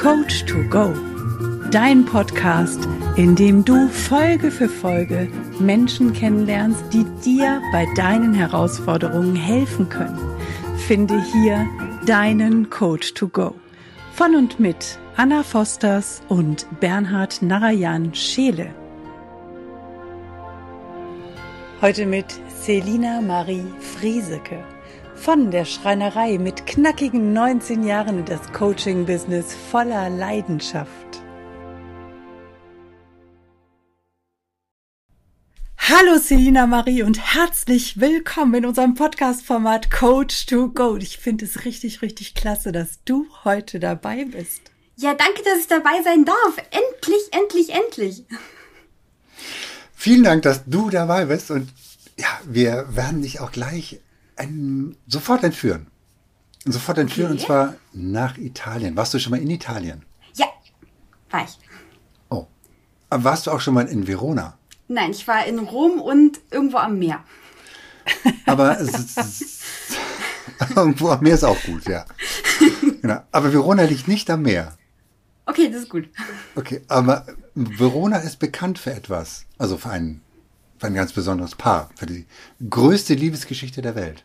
Coach to Go, dein Podcast, in dem du Folge für Folge Menschen kennenlernst, die dir bei deinen Herausforderungen helfen können. Finde hier deinen Coach to Go. Von und mit Anna Fosters und Bernhard Narayan Scheele. Heute mit Selina Marie Frieseke von der Schreinerei mit knackigen 19 Jahren in das Coaching-Business voller Leidenschaft. Hallo Selina Marie und herzlich willkommen in unserem Podcast-Format Coach to Go. Ich finde es richtig, richtig klasse, dass du heute dabei bist. Ja, danke, dass ich dabei sein darf. Endlich, endlich, endlich. Vielen Dank, dass du dabei bist und ja, wir werden dich auch gleich ein, sofort entführen. Sofort entführen okay. und zwar nach Italien. Warst du schon mal in Italien? Ja, war ich. Oh. Warst du auch schon mal in Verona? Nein, ich war in Rom und irgendwo am Meer. Aber irgendwo am Meer ist auch gut, ja. Genau. Aber Verona liegt nicht am Meer. Okay, das ist gut. Okay, aber Verona ist bekannt für etwas. Also für ein, für ein ganz besonderes Paar. Für die größte Liebesgeschichte der Welt.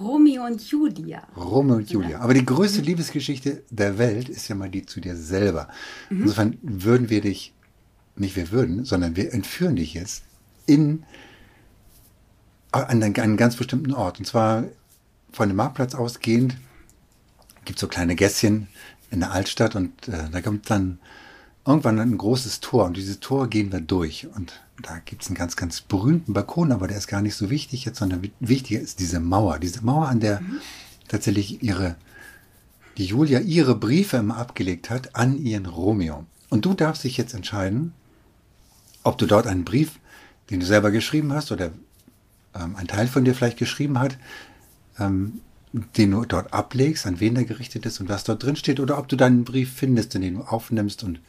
Romeo und Julia. Romeo und Julia. Aber die größte mhm. Liebesgeschichte der Welt ist ja mal die zu dir selber. Mhm. Insofern würden wir dich, nicht wir würden, sondern wir entführen dich jetzt in an einen ganz bestimmten Ort. Und zwar von dem Marktplatz ausgehend gibt es so kleine Gässchen in der Altstadt und äh, da kommt dann irgendwann ein großes Tor und dieses Tor gehen wir durch und da gibt es einen ganz, ganz berühmten Balkon, aber der ist gar nicht so wichtig jetzt, sondern wichtiger ist diese Mauer. Diese Mauer, an der mhm. tatsächlich ihre, die Julia ihre Briefe immer abgelegt hat an ihren Romeo. Und du darfst dich jetzt entscheiden, ob du dort einen Brief, den du selber geschrieben hast oder ähm, ein Teil von dir vielleicht geschrieben hat, ähm, den du dort ablegst, an wen der gerichtet ist und was dort drin steht, oder ob du deinen Brief findest, den du aufnimmst und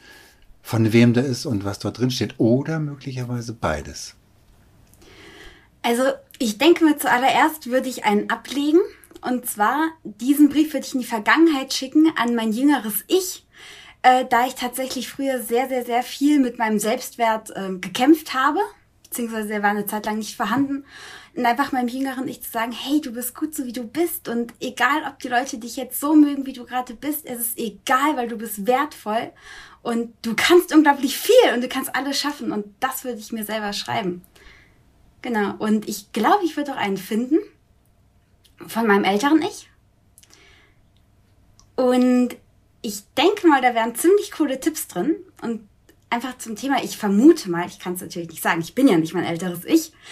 von wem der ist und was dort drin steht. Oder möglicherweise beides. Also ich denke mir zuallererst würde ich einen ablegen. Und zwar, diesen Brief würde ich in die Vergangenheit schicken an mein jüngeres Ich, äh, da ich tatsächlich früher sehr, sehr, sehr viel mit meinem Selbstwert äh, gekämpft habe, beziehungsweise er war eine Zeit lang nicht vorhanden. Und einfach meinem jüngeren Ich zu sagen, hey, du bist gut so wie du bist und egal, ob die Leute dich jetzt so mögen, wie du gerade bist, es ist egal, weil du bist wertvoll und du kannst unglaublich viel und du kannst alles schaffen. Und das würde ich mir selber schreiben. Genau. Und ich glaube, ich würde auch einen finden von meinem älteren Ich. Und ich denke mal, da wären ziemlich coole Tipps drin. Und einfach zum Thema, ich vermute mal, ich kann es natürlich nicht sagen, ich bin ja nicht mein älteres Ich.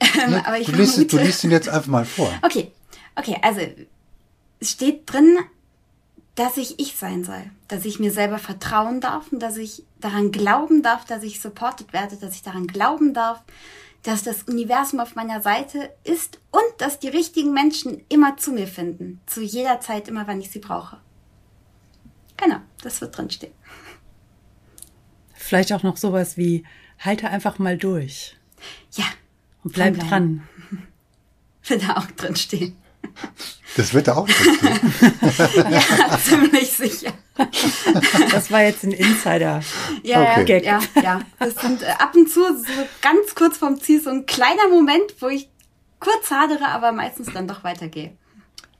Ähm, ja, aber ich du, liest, vermute, du liest ihn jetzt einfach mal vor. Okay, okay, also es steht drin, dass ich ich sein soll, dass ich mir selber vertrauen darf und dass ich daran glauben darf, dass ich supported werde, dass ich daran glauben darf, dass das Universum auf meiner Seite ist und dass die richtigen Menschen immer zu mir finden, zu jeder Zeit, immer wann ich sie brauche. Genau, das wird drinstehen. Vielleicht auch noch sowas wie, halte einfach mal durch. Ja. Und bleib dran. Wird da auch drinstehen. Das wird da auch passieren. ja, ziemlich sicher. Das war jetzt ein Insider. Ja, okay. Ja, ja. Das sind äh, ab und zu so ganz kurz vorm Ziel so ein kleiner Moment, wo ich kurz hadere, aber meistens dann doch weitergehe.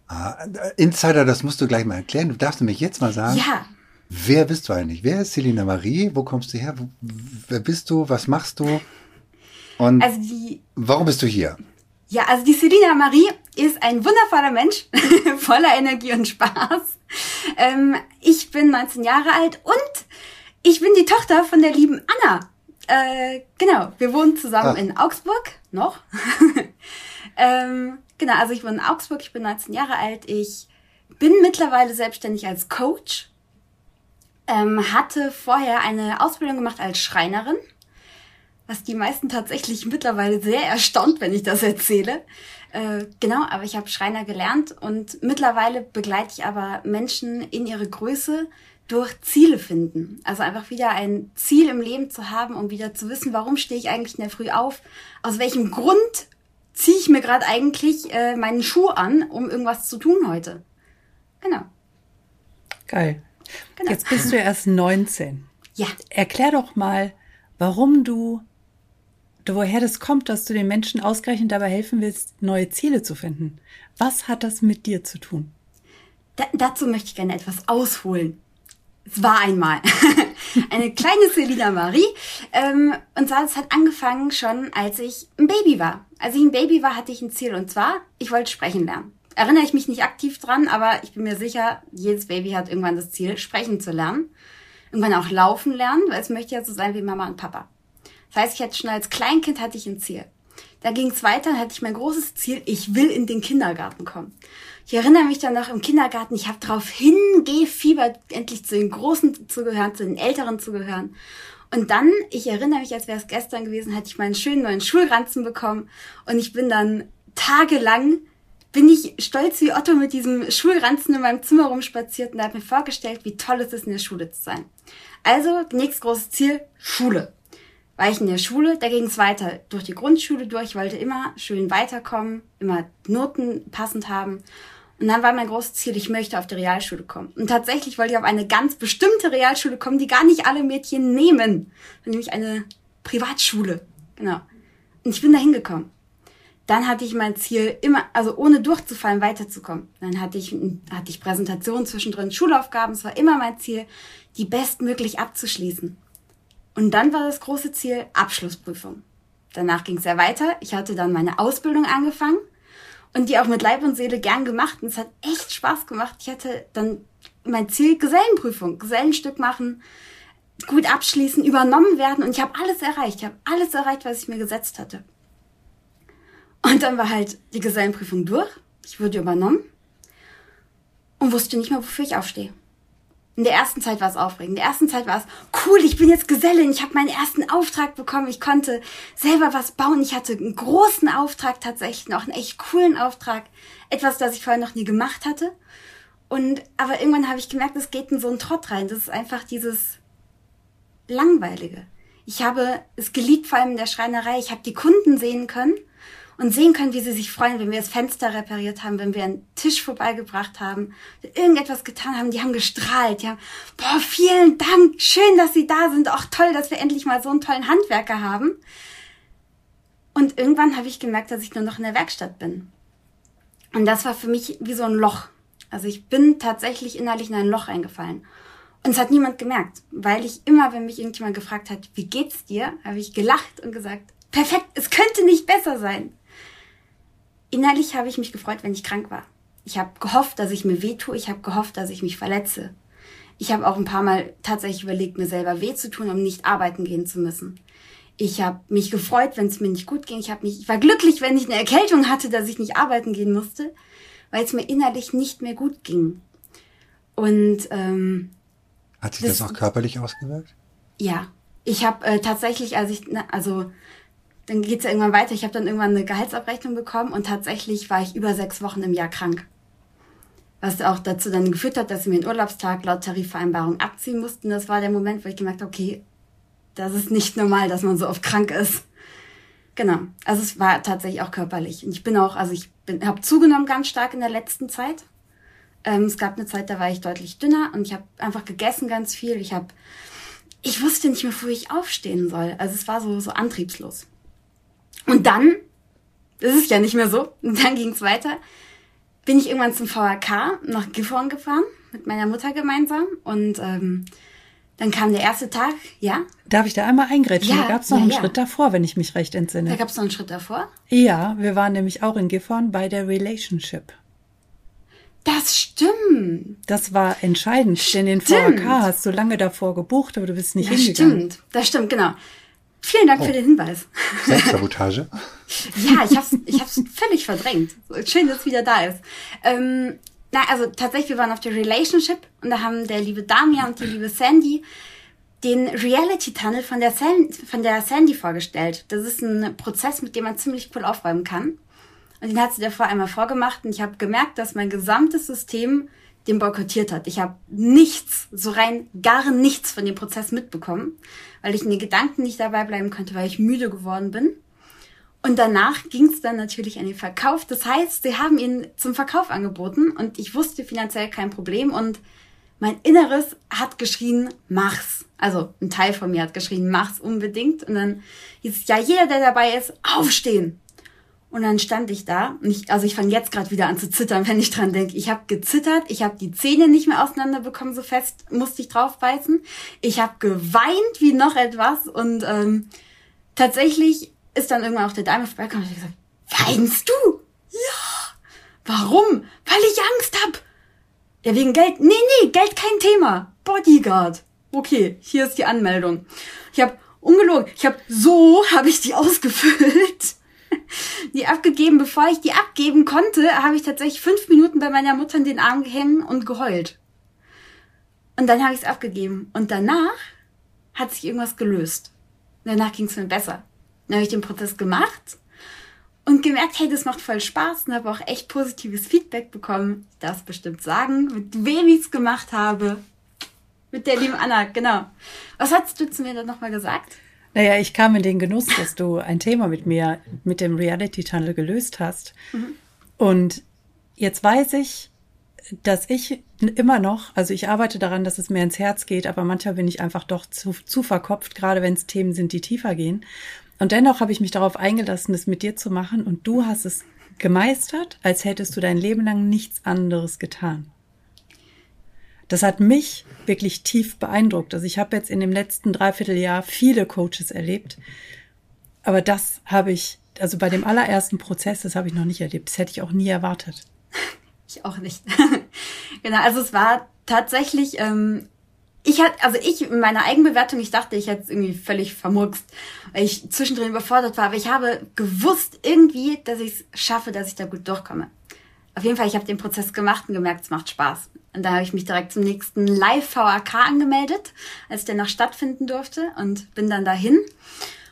Ah, Insider, das musst du gleich mal erklären. Du darfst nämlich jetzt mal sagen. Ja. Wer bist du eigentlich? Wer ist Selina Marie? Wo kommst du her? wer bist du? Was machst du? Und also die, warum bist du hier? Ja, also die Selina Marie ist ein wundervoller Mensch, voller Energie und Spaß. Ähm, ich bin 19 Jahre alt und ich bin die Tochter von der lieben Anna. Äh, genau, wir wohnen zusammen ah. in Augsburg, noch. ähm, genau, also ich wohne in Augsburg, ich bin 19 Jahre alt. Ich bin mittlerweile selbstständig als Coach. Ähm, hatte vorher eine Ausbildung gemacht als Schreinerin was die meisten tatsächlich mittlerweile sehr erstaunt, wenn ich das erzähle. Äh, genau, aber ich habe Schreiner gelernt und mittlerweile begleite ich aber Menschen in ihre Größe durch Ziele finden. Also einfach wieder ein Ziel im Leben zu haben, um wieder zu wissen, warum stehe ich eigentlich in der Früh auf, aus welchem Grund ziehe ich mir gerade eigentlich äh, meinen Schuh an, um irgendwas zu tun heute. Genau. Geil. Genau. Jetzt bist du erst 19. Ja. Erklär doch mal, warum du, woher das kommt, dass du den Menschen ausgerechnet dabei helfen willst, neue Ziele zu finden. Was hat das mit dir zu tun? Da, dazu möchte ich gerne etwas ausholen. Es war einmal eine kleine Selina Marie. Ähm, und zwar, es hat angefangen schon, als ich ein Baby war. Als ich ein Baby war, hatte ich ein Ziel. Und zwar, ich wollte sprechen lernen. Erinnere ich mich nicht aktiv dran, aber ich bin mir sicher, jedes Baby hat irgendwann das Ziel, sprechen zu lernen. Irgendwann auch laufen lernen, weil es möchte ja so sein wie Mama und Papa. Das heißt, ich hatte schon als Kleinkind hatte ich ein Ziel. Da ging es weiter, dann hatte ich mein großes Ziel, ich will in den Kindergarten kommen. Ich erinnere mich dann noch im Kindergarten, ich habe darauf hingefiebert, endlich zu den Großen zu gehören, zu den Älteren zu gehören. Und dann, ich erinnere mich, als wäre es gestern gewesen, hatte ich meinen schönen neuen Schulranzen bekommen und ich bin dann tagelang, bin ich stolz wie Otto mit diesem Schulranzen in meinem Zimmer rumspaziert und habe mir vorgestellt, wie toll es ist, in der Schule zu sein. Also, nächstes großes Ziel, Schule war ich in der Schule, da ging es weiter durch die Grundschule durch, wollte immer schön weiterkommen, immer Noten passend haben. Und dann war mein großes Ziel, ich möchte auf die Realschule kommen. Und tatsächlich wollte ich auf eine ganz bestimmte Realschule kommen, die gar nicht alle Mädchen nehmen. Nämlich eine Privatschule. Genau. Und ich bin da hingekommen. Dann hatte ich mein Ziel, immer, also ohne durchzufallen, weiterzukommen. Dann hatte ich, hatte ich Präsentationen zwischendrin, Schulaufgaben. Es war immer mein Ziel, die bestmöglich abzuschließen. Und dann war das große Ziel Abschlussprüfung. Danach ging es ja weiter. Ich hatte dann meine Ausbildung angefangen und die auch mit Leib und Seele gern gemacht. Und es hat echt Spaß gemacht. Ich hatte dann mein Ziel Gesellenprüfung, Gesellenstück machen, gut abschließen, übernommen werden. Und ich habe alles erreicht. Ich habe alles erreicht, was ich mir gesetzt hatte. Und dann war halt die Gesellenprüfung durch. Ich wurde übernommen und wusste nicht mehr, wofür ich aufstehe. In der ersten Zeit war es aufregend. In der ersten Zeit war es cool, ich bin jetzt Gesellin, ich habe meinen ersten Auftrag bekommen, ich konnte selber was bauen. Ich hatte einen großen Auftrag tatsächlich, noch einen echt coolen Auftrag. Etwas, das ich vorher noch nie gemacht hatte. Und aber irgendwann habe ich gemerkt, es geht in so einen Trott rein. Das ist einfach dieses Langweilige. Ich habe es geliebt, vor allem in der Schreinerei. Ich habe die Kunden sehen können und sehen können, wie sie sich freuen, wenn wir das Fenster repariert haben, wenn wir einen Tisch vorbeigebracht haben, irgendetwas getan haben, die haben gestrahlt, haben, boah, vielen Dank, schön, dass Sie da sind, auch toll, dass wir endlich mal so einen tollen Handwerker haben. Und irgendwann habe ich gemerkt, dass ich nur noch in der Werkstatt bin. Und das war für mich wie so ein Loch. Also ich bin tatsächlich innerlich in ein Loch eingefallen. Und es hat niemand gemerkt, weil ich immer, wenn mich irgendjemand gefragt hat, wie geht's dir, habe ich gelacht und gesagt, perfekt, es könnte nicht besser sein. Innerlich habe ich mich gefreut, wenn ich krank war. Ich habe gehofft, dass ich mir weh tue. Ich habe gehofft, dass ich mich verletze. Ich habe auch ein paar Mal tatsächlich überlegt, mir selber weh zu tun, um nicht arbeiten gehen zu müssen. Ich habe mich gefreut, wenn es mir nicht gut ging. Ich, mich, ich war glücklich, wenn ich eine Erkältung hatte, dass ich nicht arbeiten gehen musste, weil es mir innerlich nicht mehr gut ging. Und ähm, hat sich das, das auch körperlich ausgewirkt? Ja, ich habe äh, tatsächlich, als ich, also dann geht's ja irgendwann weiter. Ich habe dann irgendwann eine Gehaltsabrechnung bekommen und tatsächlich war ich über sechs Wochen im Jahr krank. Was auch dazu dann geführt hat, dass sie mir einen Urlaubstag laut Tarifvereinbarung abziehen mussten. Das war der Moment, wo ich gemerkt habe, okay, das ist nicht normal, dass man so oft krank ist. Genau. Also es war tatsächlich auch körperlich. Und ich bin auch, also ich bin, habe zugenommen ganz stark in der letzten Zeit. Ähm, es gab eine Zeit, da war ich deutlich dünner und ich habe einfach gegessen ganz viel. Ich habe, ich wusste nicht mehr, wo ich aufstehen soll. Also es war so so antriebslos. Und dann, das ist ja nicht mehr so, und dann ging es weiter, bin ich irgendwann zum VHK nach Gifhorn gefahren, mit meiner Mutter gemeinsam. Und ähm, dann kam der erste Tag, ja. Darf ich da einmal eingrätschen? Ja, da gab es noch ja, einen ja. Schritt davor, wenn ich mich recht entsinne. Da gab es noch einen Schritt davor? Ja, wir waren nämlich auch in Gifhorn bei der Relationship. Das stimmt. Das war entscheidend, stimmt. denn den VHK hast du lange davor gebucht, aber du bist nicht das hingegangen. Stimmt, das stimmt, genau. Vielen Dank oh. für den Hinweis. Selbstsabotage? ja, ich hab's, ich hab's völlig verdrängt. Schön, dass es wieder da ist. Ähm, na, also tatsächlich, wir waren auf der Relationship und da haben der liebe Damian und die liebe Sandy den Reality Tunnel von der, San von der Sandy vorgestellt. Das ist ein Prozess, mit dem man ziemlich cool aufräumen kann. Und den hat sie davor einmal vorgemacht und ich habe gemerkt, dass mein gesamtes System den boykottiert hat. Ich habe nichts, so rein gar nichts von dem Prozess mitbekommen, weil ich in den Gedanken nicht dabei bleiben konnte, weil ich müde geworden bin. Und danach ging es dann natürlich an den Verkauf. Das heißt, sie haben ihn zum Verkauf angeboten und ich wusste finanziell kein Problem und mein Inneres hat geschrien, mach's. Also ein Teil von mir hat geschrien, mach's unbedingt. Und dann hieß es, ja, jeder, der dabei ist, aufstehen. Und dann stand ich da und ich, also ich fange jetzt gerade wieder an zu zittern, wenn ich dran denke. Ich habe gezittert, ich habe die Zähne nicht mehr auseinanderbekommen, so fest musste ich drauf beißen. Ich habe geweint wie noch etwas und ähm, tatsächlich ist dann irgendwann auch der Dame vorbeigekommen und ich gesagt, weinst du? Ja. Warum? Weil ich Angst hab. Ja, wegen Geld? Nee, nee, Geld kein Thema. Bodyguard. Okay, hier ist die Anmeldung. Ich habe ungelogen, ich habe so habe ich die ausgefüllt die abgegeben. Bevor ich die abgeben konnte, habe ich tatsächlich fünf Minuten bei meiner Mutter in den Arm gehängt und geheult. Und dann habe ich es abgegeben. Und danach hat sich irgendwas gelöst. danach ging es mir besser. Dann habe ich den Prozess gemacht und gemerkt, hey, das macht voll Spaß und habe auch echt positives Feedback bekommen. Ich darf es bestimmt sagen, mit wem ich es gemacht habe. Mit der lieben Anna, genau. Was hast du zu mir dann nochmal gesagt? Naja, ich kam in den Genuss, dass du ein Thema mit mir, mit dem Reality Tunnel gelöst hast. Mhm. Und jetzt weiß ich, dass ich immer noch, also ich arbeite daran, dass es mir ins Herz geht, aber manchmal bin ich einfach doch zu, zu verkopft, gerade wenn es Themen sind, die tiefer gehen. Und dennoch habe ich mich darauf eingelassen, es mit dir zu machen und du hast es gemeistert, als hättest du dein Leben lang nichts anderes getan. Das hat mich wirklich tief beeindruckt. Also ich habe jetzt in dem letzten Dreivierteljahr viele Coaches erlebt, aber das habe ich, also bei dem allerersten Prozess, das habe ich noch nicht erlebt. Das hätte ich auch nie erwartet. Ich auch nicht. genau, also es war tatsächlich, ähm, ich hatte, also ich in meiner Eigenbewertung, ich dachte, ich hätte es irgendwie völlig vermurkst, weil ich zwischendrin überfordert war, aber ich habe gewusst irgendwie, dass ich es schaffe, dass ich da gut durchkomme. Auf jeden Fall, ich habe den Prozess gemacht und gemerkt, es macht Spaß. Und da habe ich mich direkt zum nächsten Live-VAK angemeldet, als der noch stattfinden durfte und bin dann dahin.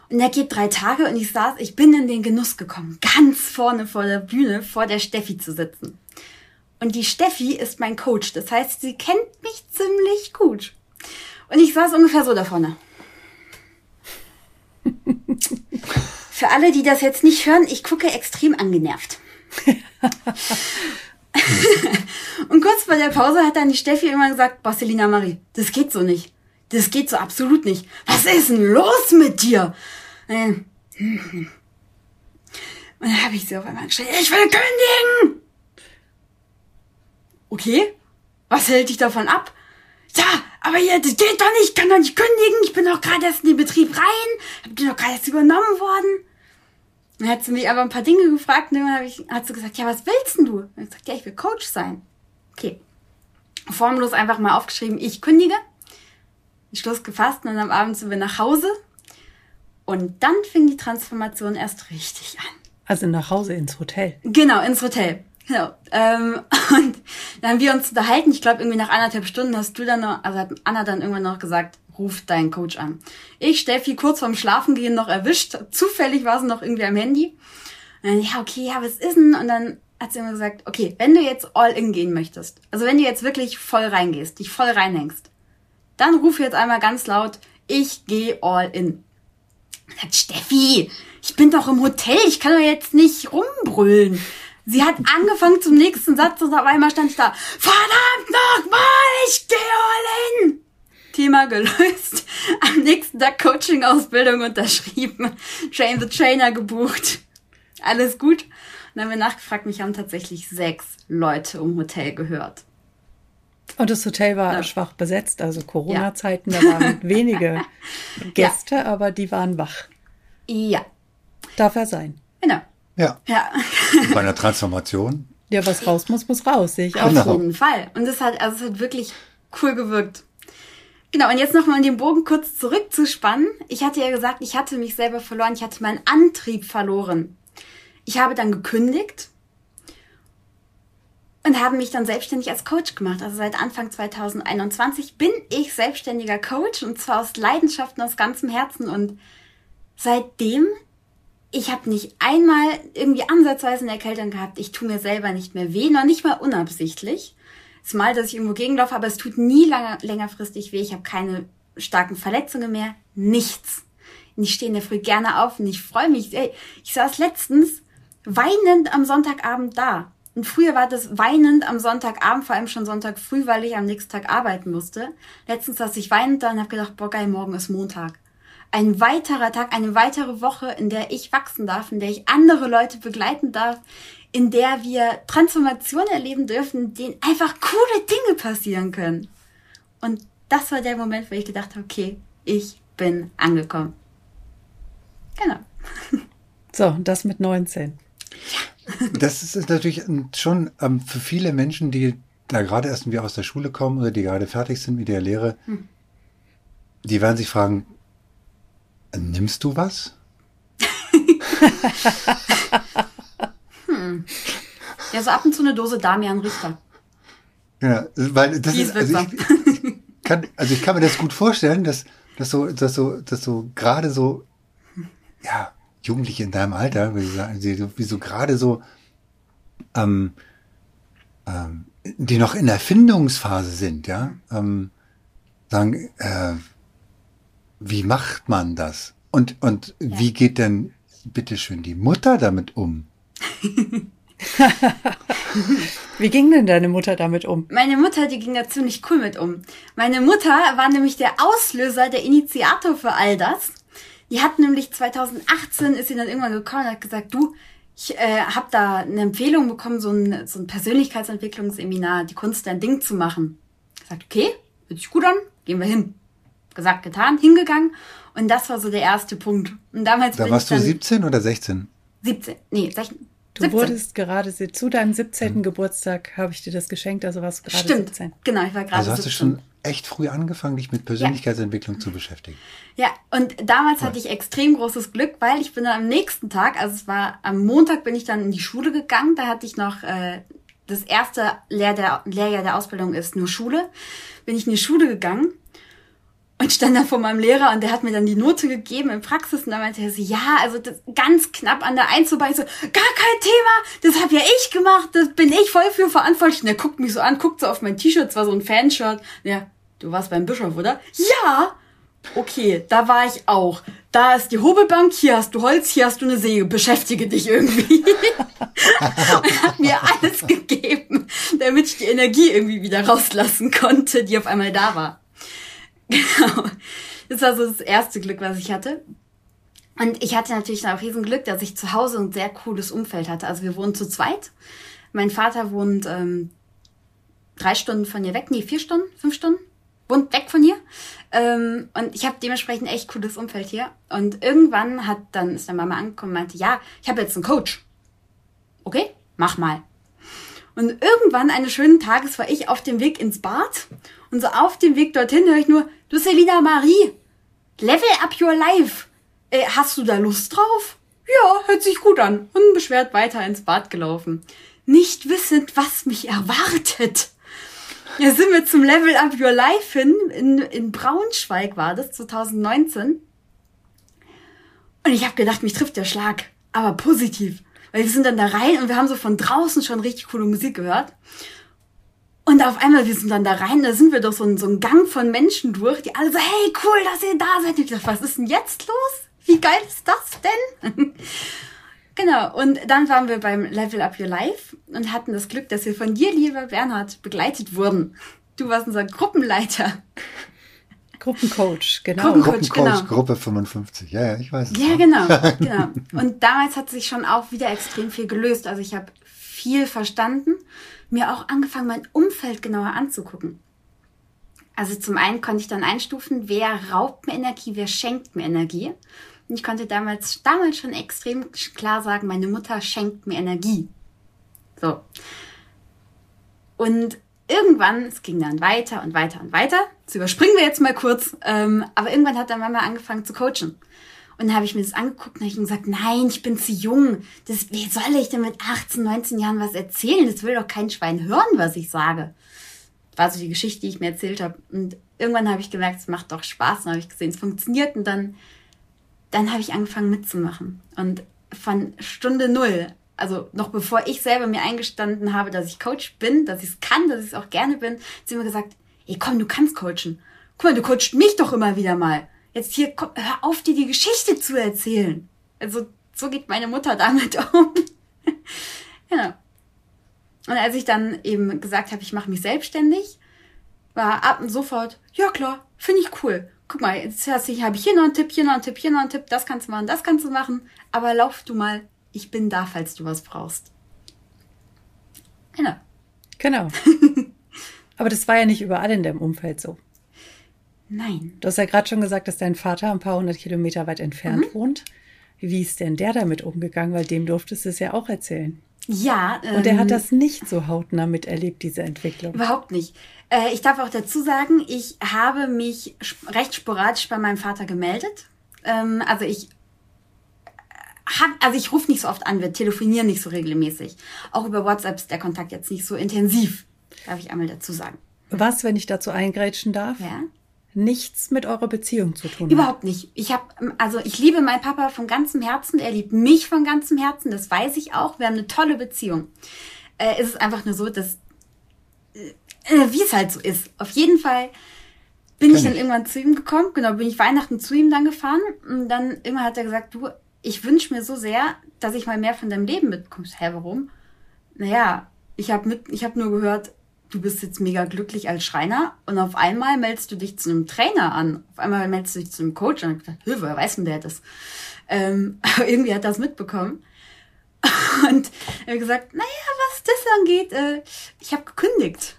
Und der geht drei Tage und ich saß, ich bin in den Genuss gekommen, ganz vorne vor der Bühne, vor der Steffi zu sitzen. Und die Steffi ist mein Coach, das heißt, sie kennt mich ziemlich gut. Und ich saß ungefähr so da vorne. Für alle, die das jetzt nicht hören, ich gucke extrem angenervt. und kurz vor der Pause hat dann die Steffi immer gesagt, Barcelina Marie, das geht so nicht. Das geht so absolut nicht. Was ist denn los mit dir? Und dann habe ich sie auf einmal geschrien, ich will kündigen! Okay, was hält dich davon ab? Ja, aber hier, das geht doch nicht, ich kann doch nicht kündigen, ich bin doch gerade erst in den Betrieb rein, bin doch gerade erst übernommen worden. Dann hat sie mich aber ein paar Dinge gefragt und dann ich, hat sie gesagt, ja, was willst denn du? Und ich gesagt, ja, ich will Coach sein. Okay. Formlos einfach mal aufgeschrieben, ich kündige. Schluss gefasst und am Abend sind wir nach Hause. Und dann fing die Transformation erst richtig an. Also nach Hause ins Hotel. Genau, ins Hotel. Genau. Ähm, und dann haben wir uns unterhalten. Ich glaube, irgendwie nach anderthalb Stunden hast du dann noch, also hat Anna dann irgendwann noch gesagt, ruft deinen Coach an. Ich, Steffi, kurz vorm Schlafengehen noch erwischt. Zufällig war sie noch irgendwie am Handy. Und dann, ja, okay, ja, was ist denn? Und dann hat sie immer gesagt, okay, wenn du jetzt all in gehen möchtest, also wenn du jetzt wirklich voll reingehst, dich voll reinhängst, dann ruf jetzt einmal ganz laut, ich gehe all in. Sagt Steffi, ich bin doch im Hotel, ich kann doch jetzt nicht rumbrüllen. Sie hat angefangen zum nächsten Satz und auf einmal stand ich da, verdammt nochmal, ich gehe all in. Thema gelöst. Am nächsten Tag Coaching-Ausbildung unterschrieben. Train the Trainer gebucht. Alles gut. Und dann haben wir nachgefragt, mich haben tatsächlich sechs Leute im Hotel gehört. Und das Hotel war ja. schwach besetzt, also Corona-Zeiten, da waren wenige Gäste, ja. aber die waren wach. Ja. Darf er sein. Genau. Ja. ja. Bei einer Transformation. Ja, was raus muss, muss raus, sehe ich auch. Auf jeden Fall. Und es hat, also es hat wirklich cool gewirkt. Genau, und jetzt nochmal um den Bogen kurz zurückzuspannen. Ich hatte ja gesagt, ich hatte mich selber verloren, ich hatte meinen Antrieb verloren. Ich habe dann gekündigt und habe mich dann selbstständig als Coach gemacht. Also seit Anfang 2021 bin ich selbstständiger Coach und zwar aus Leidenschaft und aus ganzem Herzen. Und seitdem, ich habe nicht einmal irgendwie ansatzweise eine Erkältung gehabt. Ich tue mir selber nicht mehr weh, noch nicht mal unabsichtlich es mal, dass ich irgendwo gegenlaufe, aber es tut nie lange, längerfristig weh. Ich habe keine starken Verletzungen mehr. Nichts. Und ich stehe in der Früh gerne auf und ich freue mich. Ey, ich saß letztens weinend am Sonntagabend da. Und früher war das weinend am Sonntagabend, vor allem schon Sonntag früh, weil ich am nächsten Tag arbeiten musste. Letztens saß ich weinend da und habe gedacht, boah geil, morgen ist Montag. Ein weiterer Tag, eine weitere Woche, in der ich wachsen darf, in der ich andere Leute begleiten darf, in der wir Transformationen erleben dürfen, in denen einfach coole Dinge passieren können. Und das war der Moment, wo ich gedacht habe, okay, ich bin angekommen. Genau. So, das mit 19. Das ist natürlich schon ähm, für viele Menschen, die da gerade erst wieder aus der Schule kommen oder die gerade fertig sind mit der Lehre, hm. die werden sich fragen, nimmst du was? hm. Ja, so ab und zu eine Dose Damian Richter. Ja, weil das ist, also ich, kann, also ich kann mir das gut vorstellen, dass, dass so, dass so, dass so gerade so, ja, Jugendliche in deinem Alter, wie, sagen, wie so gerade so, ähm, ähm, die noch in der Findungsphase sind, ja, ähm, sagen, äh, wie macht man das? Und, und ja. wie geht denn bitteschön die Mutter damit um? Wie ging denn deine Mutter damit um? Meine Mutter, die ging da ziemlich cool mit um. Meine Mutter war nämlich der Auslöser, der Initiator für all das. Die hat nämlich 2018 ist sie dann irgendwann gekommen und hat gesagt, du, ich äh, habe da eine Empfehlung bekommen, so ein, so ein Persönlichkeitsentwicklungsseminar, die Kunst dein Ding zu machen. Ich gesagt, okay, hört sich gut an, gehen wir hin. Gesagt, getan, hingegangen. Und das war so der erste Punkt. Und damals da warst du 17 oder 16? 17, nee, 16. Du 17. wurdest gerade zu deinem 17. Mhm. Geburtstag habe ich dir das geschenkt, also warst du gerade Stimmt. 17. Genau, ich war gerade Also hast 17. du schon echt früh angefangen, dich mit Persönlichkeitsentwicklung ja. zu beschäftigen. Ja, und damals cool. hatte ich extrem großes Glück, weil ich bin dann am nächsten Tag, also es war am Montag bin ich dann in die Schule gegangen, da hatte ich noch äh, das erste Lehr der, Lehrjahr der Ausbildung ist nur Schule, bin ich in die Schule gegangen und stand dann vor meinem Lehrer und der hat mir dann die Note gegeben in Praxis und dann meinte er so, ja, also das ganz knapp an der Eins vorbei. Ich so, gar kein Thema, das habe ja ich gemacht, das bin ich voll für verantwortlich. Und er guckt mich so an, guckt so auf mein T-Shirt, es war so ein Fanshirt. Ja, du warst beim Bischof, oder? Ja! Okay, da war ich auch. Da ist die Hobelbank, hier hast du Holz, hier hast du eine Säge, beschäftige dich irgendwie. und hat mir alles gegeben, damit ich die Energie irgendwie wieder rauslassen konnte, die auf einmal da war. Genau. Das war so das erste Glück, was ich hatte. Und ich hatte natürlich auch riesen Glück, dass ich zu Hause ein sehr cooles Umfeld hatte. Also wir wohnen zu zweit. Mein Vater wohnt ähm, drei Stunden von hier weg, nee, vier Stunden, fünf Stunden, wohnt weg von hier. Ähm, und ich habe dementsprechend echt cooles Umfeld hier. Und irgendwann hat dann ist dann Mama angekommen und meinte, ja, ich habe jetzt einen Coach. Okay, mach mal. Und irgendwann eines schönen Tages war ich auf dem Weg ins Bad und so auf dem Weg dorthin höre ich nur, du Selina Marie, level up your life. Äh, hast du da Lust drauf? Ja, hört sich gut an. Unbeschwert weiter ins Bad gelaufen. Nicht wissend, was mich erwartet. Ja, sind wir zum Level Up Your Life hin. In, in Braunschweig war das, 2019. Und ich habe gedacht, mich trifft der Schlag. Aber positiv. Weil wir sind dann da rein und wir haben so von draußen schon richtig coole Musik gehört. Und auf einmal, wir sind dann da rein, da sind wir doch so ein, so ein Gang von Menschen durch, die alle so, hey, cool, dass ihr da seid. Und ich dachte, was ist denn jetzt los? Wie geil ist das denn? genau, und dann waren wir beim Level Up Your Life und hatten das Glück, dass wir von dir, lieber Bernhard, begleitet wurden. Du warst unser Gruppenleiter. Gruppencoach, genau. Gruppencoach, Gruppencoach genau. Gruppe 55, ja, ja, ich weiß es. Ja, genau, genau. Und damals hat sich schon auch wieder extrem viel gelöst. Also ich habe viel verstanden mir auch angefangen, mein Umfeld genauer anzugucken. Also zum einen konnte ich dann einstufen, wer raubt mir Energie, wer schenkt mir Energie. Und ich konnte damals, damals schon extrem klar sagen, meine Mutter schenkt mir Energie. So. Und irgendwann, es ging dann weiter und weiter und weiter. Das überspringen wir jetzt mal kurz. Ähm, aber irgendwann hat dann Mama angefangen zu coachen. Dann habe ich mir das angeguckt und habe gesagt, nein, ich bin zu jung. Das, wie soll ich denn mit 18, 19 Jahren was erzählen? Das will doch kein Schwein hören, was ich sage. War so die Geschichte, die ich mir erzählt habe. Und irgendwann habe ich gemerkt, es macht doch Spaß. Und habe ich gesehen, es funktioniert. Und dann, dann habe ich angefangen mitzumachen. Und von Stunde null, also noch bevor ich selber mir eingestanden habe, dass ich Coach bin, dass ich es kann, dass ich es auch gerne bin, sie mir gesagt, ey komm, du kannst coachen. Guck mal, du coachst mich doch immer wieder mal jetzt hier, komm, hör auf, dir die Geschichte zu erzählen. Also, so geht meine Mutter damit um. genau. Und als ich dann eben gesagt habe, ich mache mich selbstständig, war ab und sofort, ja klar, finde ich cool. Guck mal, jetzt habe ich hier noch einen Tipp, hier noch einen Tipp, hier noch einen Tipp, das kannst du machen, das kannst du machen. Aber lauf du mal, ich bin da, falls du was brauchst. Genau. Genau. Aber das war ja nicht überall in deinem Umfeld so. Nein. Du hast ja gerade schon gesagt, dass dein Vater ein paar hundert Kilometer weit entfernt mhm. wohnt. Wie ist denn der damit umgegangen? Weil dem durftest du es ja auch erzählen. Ja. Ähm, Und er hat das nicht so hautnah miterlebt, diese Entwicklung. Überhaupt nicht. Äh, ich darf auch dazu sagen, ich habe mich recht sporadisch bei meinem Vater gemeldet. Ähm, also ich hab, also ich rufe nicht so oft an, wir telefonieren nicht so regelmäßig. Auch über WhatsApp ist der Kontakt jetzt nicht so intensiv, darf ich einmal dazu sagen. Was, wenn ich dazu eingrätschen darf? Ja nichts mit eurer Beziehung zu tun Überhaupt hat. nicht. Ich habe also ich liebe meinen Papa von ganzem Herzen, er liebt mich von ganzem Herzen, das weiß ich auch. Wir haben eine tolle Beziehung. Äh, es ist einfach nur so, dass äh, wie es halt so ist. Auf jeden Fall bin Kann ich dann ich. irgendwann zu ihm gekommen, genau, bin ich Weihnachten zu ihm dann gefahren und dann immer hat er gesagt, du, ich wünsche mir so sehr, dass ich mal mehr von deinem Leben mitkommst. Hä, warum? Naja, ich habe mit ich habe nur gehört, du bist jetzt mega glücklich als Schreiner und auf einmal meldest du dich zu einem Trainer an. Auf einmal meldest du dich zu einem Coach und ich dachte, woher weiß denn der das? Ähm, aber irgendwie hat er das mitbekommen. Und er hat gesagt, naja, was das angeht, äh, ich habe gekündigt.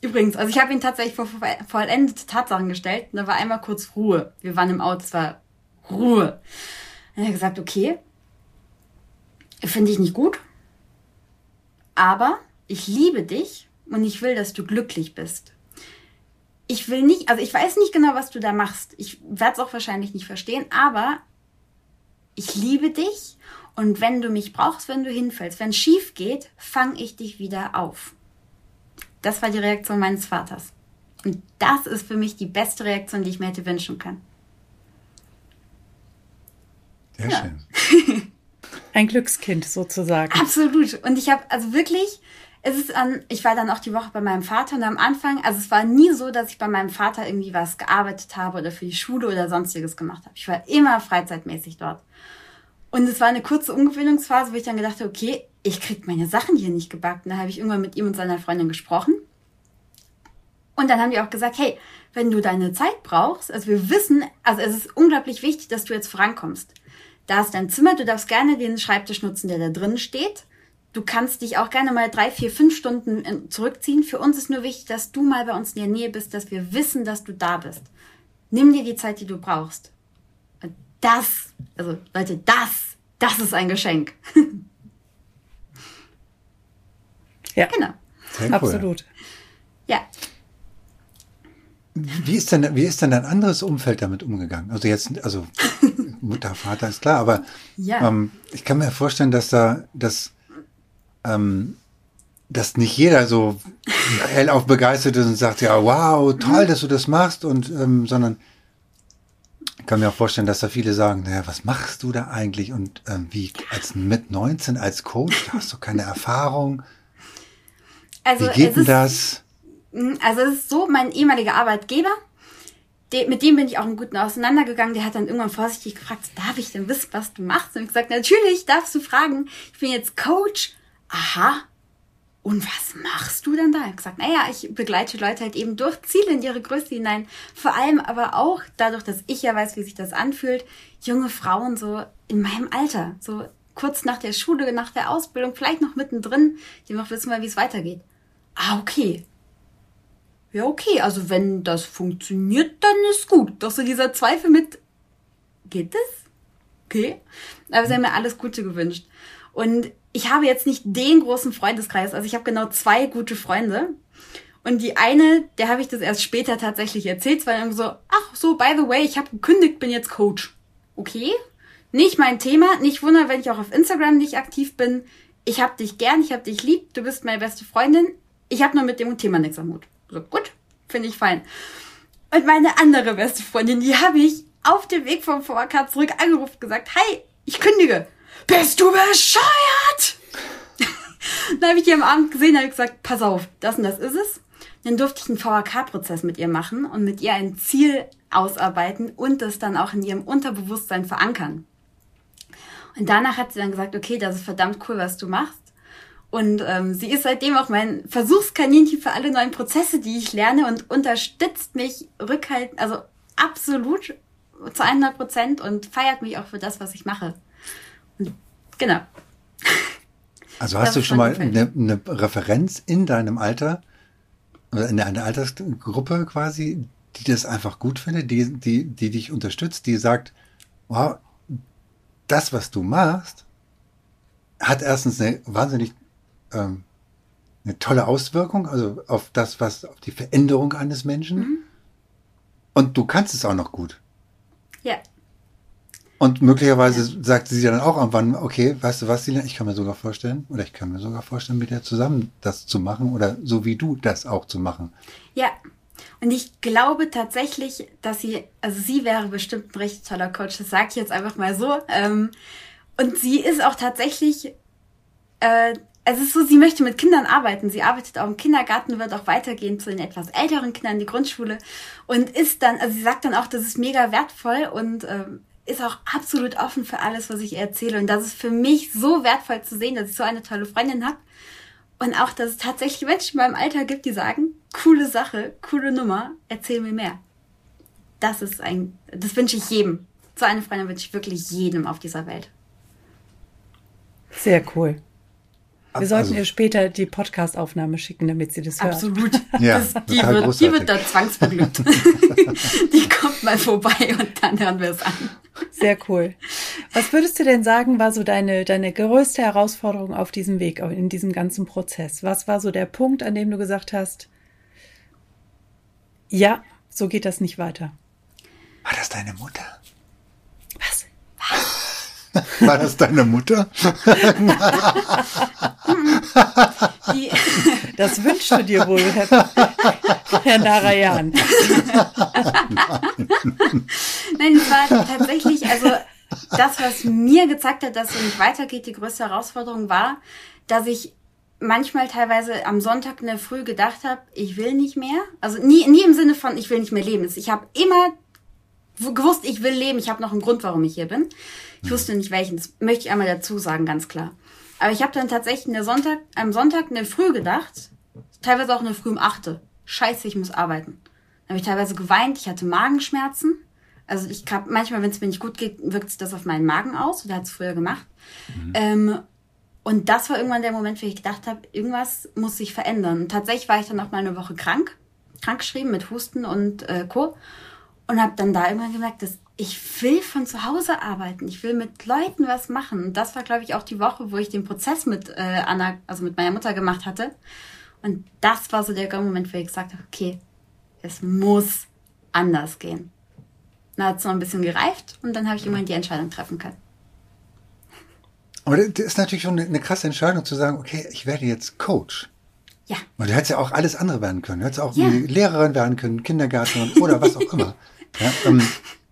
Übrigens, also ich habe ihn tatsächlich vor vollendete Tatsachen gestellt und da war einmal kurz Ruhe. Wir waren im Auto, es war Ruhe. Und er hat gesagt, okay, finde ich nicht gut, aber ich liebe dich und ich will, dass du glücklich bist. Ich will nicht, also ich weiß nicht genau, was du da machst. Ich werde es auch wahrscheinlich nicht verstehen, aber ich liebe dich und wenn du mich brauchst, wenn du hinfällst, wenn es schief geht, fange ich dich wieder auf. Das war die Reaktion meines Vaters. Und das ist für mich die beste Reaktion, die ich mir hätte wünschen können. Sehr ja. schön. Ein Glückskind sozusagen. Absolut. Und ich habe also wirklich, es ist an, ich war dann auch die Woche bei meinem Vater und am Anfang, also es war nie so, dass ich bei meinem Vater irgendwie was gearbeitet habe oder für die Schule oder sonstiges gemacht habe. Ich war immer freizeitmäßig dort. Und es war eine kurze Umgewöhnungsphase, wo ich dann gedacht habe, okay, ich krieg meine Sachen hier nicht gebacken. Da habe ich irgendwann mit ihm und seiner Freundin gesprochen. Und dann haben die auch gesagt, hey, wenn du deine Zeit brauchst, also wir wissen, also es ist unglaublich wichtig, dass du jetzt vorankommst. Da ist dein Zimmer, du darfst gerne den Schreibtisch nutzen, der da drin steht du kannst dich auch gerne mal drei, vier, fünf Stunden äh, zurückziehen. Für uns ist nur wichtig, dass du mal bei uns in der Nähe bist, dass wir wissen, dass du da bist. Nimm dir die Zeit, die du brauchst. Das, also Leute, das, das ist ein Geschenk. ja. Genau. Cool. Absolut. Ja. Wie ist denn, wie ist denn dein anderes Umfeld damit umgegangen? Also jetzt, also Mutter, Vater ist klar, aber ja. ähm, ich kann mir vorstellen, dass da, dass ähm, dass nicht jeder so hellauf begeistert ist und sagt, ja, wow, toll, dass du das machst und, ähm, sondern ich kann mir auch vorstellen, dass da viele sagen, naja, was machst du da eigentlich und ähm, wie als mit 19 als Coach, da hast du keine Erfahrung. Also wie geht denn das? Hm, also es ist so, mein ehemaliger Arbeitgeber, de, mit dem bin ich auch im Guten auseinandergegangen. Der hat dann irgendwann vorsichtig gefragt, darf ich denn wissen, was du machst? Und ich gesagt, natürlich darfst du fragen. Ich bin jetzt Coach aha, und was machst du dann da? Ich gesagt, naja, ich begleite Leute halt eben durch Ziele in ihre Größe hinein. Vor allem aber auch dadurch, dass ich ja weiß, wie sich das anfühlt, junge Frauen so in meinem Alter, so kurz nach der Schule, nach der Ausbildung, vielleicht noch mittendrin, die noch wissen mal, wie es weitergeht. Ah, okay. Ja, okay, also wenn das funktioniert, dann ist gut. Doch so dieser Zweifel mit, geht das? Okay. Aber sie haben mir alles Gute gewünscht. Und ich habe jetzt nicht den großen Freundeskreis. Also ich habe genau zwei gute Freunde. Und die eine, der habe ich das erst später tatsächlich erzählt, weil irgendwie so, ach so, by the way, ich habe gekündigt, bin jetzt Coach. Okay, nicht mein Thema. Nicht wundern, wenn ich auch auf Instagram nicht aktiv bin. Ich habe dich gern, ich habe dich lieb, du bist meine beste Freundin. Ich habe nur mit dem Thema nichts am Hut. So, gut, finde ich fein. Und meine andere beste Freundin, die habe ich auf dem Weg vom VK zurück angerufen gesagt, hi, ich kündige bist du bescheuert? dann habe ich die am Abend gesehen und habe gesagt, pass auf, das und das ist es. Dann durfte ich einen VHK-Prozess mit ihr machen und mit ihr ein Ziel ausarbeiten und das dann auch in ihrem Unterbewusstsein verankern. Und danach hat sie dann gesagt, okay, das ist verdammt cool, was du machst. Und ähm, sie ist seitdem auch mein Versuchskaninchen für alle neuen Prozesse, die ich lerne und unterstützt mich rückhaltend, also absolut zu 100 Prozent und feiert mich auch für das, was ich mache. Genau. Also hast du schon mal eine, eine Referenz in deinem Alter oder in einer Altersgruppe quasi, die das einfach gut findet, die, die, die dich unterstützt, die sagt, wow, das, was du machst, hat erstens eine wahnsinnig ähm, eine tolle Auswirkung, also auf das, was, auf die Veränderung eines Menschen. Und du kannst es auch noch gut. Ja. Und möglicherweise sagt sie dann auch irgendwann, okay, weißt du was, Sina, ich kann mir sogar vorstellen, oder ich kann mir sogar vorstellen, mit dir zusammen das zu machen oder so wie du das auch zu machen. Ja. Und ich glaube tatsächlich, dass sie, also sie wäre bestimmt ein richtig toller Coach, das sage ich jetzt einfach mal so. Ähm, und sie ist auch tatsächlich, äh, es ist so, sie möchte mit Kindern arbeiten. Sie arbeitet auch im Kindergarten, wird auch weitergehen zu den etwas älteren Kindern, die Grundschule. Und ist dann, also sie sagt dann auch, das ist mega wertvoll und ähm, ist auch absolut offen für alles, was ich erzähle. Und das ist für mich so wertvoll zu sehen, dass ich so eine tolle Freundin habe. Und auch, dass es tatsächlich Menschen in meinem Alter gibt, die sagen, coole Sache, coole Nummer, erzähl mir mehr. Das ist ein, das wünsche ich jedem. So eine Freundin wünsche ich wirklich jedem auf dieser Welt. Sehr cool. Wir sollten Also- ihr später die Podcast-Aufnahme schicken, damit sie das hört. Absolut. Ja, das, die, wird, die wird da zwangsbeglückt. die kommt mal vorbei und dann hören wir es an. Sehr cool. Was würdest du denn sagen, war so deine, deine größte Herausforderung auf diesem Weg, in diesem ganzen Prozess? Was war so der Punkt, an dem du gesagt hast, ja, so geht das nicht weiter? War das deine Mutter? War das deine Mutter? Die, Das wünschst du dir wohl, Herr, Herr Narayan. Nein, es war tatsächlich, also das, was mir gezeigt hat, dass es nicht weitergeht, die größte Herausforderung war, dass ich manchmal teilweise am Sonntag in der Früh gedacht habe, ich will nicht mehr. Also nie, nie im Sinne von, ich will nicht mehr leben. Ich habe immer gewusst, ich will leben. Ich habe noch einen Grund, warum ich hier bin. Ich wusste nicht welchen. Das möchte ich einmal dazu sagen, ganz klar. Aber ich habe dann tatsächlich der Sonntag, am Sonntag in der Früh gedacht, teilweise auch in der Früh um achte. Scheiße, ich muss arbeiten. Dann habe ich teilweise geweint, ich hatte Magenschmerzen. Also ich hab, manchmal, wenn es mir nicht gut geht, wirkt sich das auf meinen Magen aus. Oder hat es früher gemacht. Ähm, und das war irgendwann der Moment, wo ich gedacht habe, irgendwas muss sich verändern. Und tatsächlich war ich dann noch mal eine Woche krank, krankgeschrieben mit Husten und äh, Co. Und habe dann da irgendwann gemerkt, dass ich will von zu Hause arbeiten. Ich will mit Leuten was machen. Und das war, glaube ich, auch die Woche, wo ich den Prozess mit äh, Anna, also mit meiner Mutter gemacht hatte. Und das war so der Moment, wo ich gesagt habe, okay, es muss anders gehen. Dann hat es noch ein bisschen gereift und dann habe ich irgendwann die Entscheidung treffen können. Aber das ist natürlich schon eine, krasse Entscheidung zu sagen, okay, ich werde jetzt Coach. Ja, Weil du hättest ja auch alles andere werden können. Du hättest auch Ja. Lehrerin werden können, Kindergärtnerin oder was auch immer. Ja, ähm,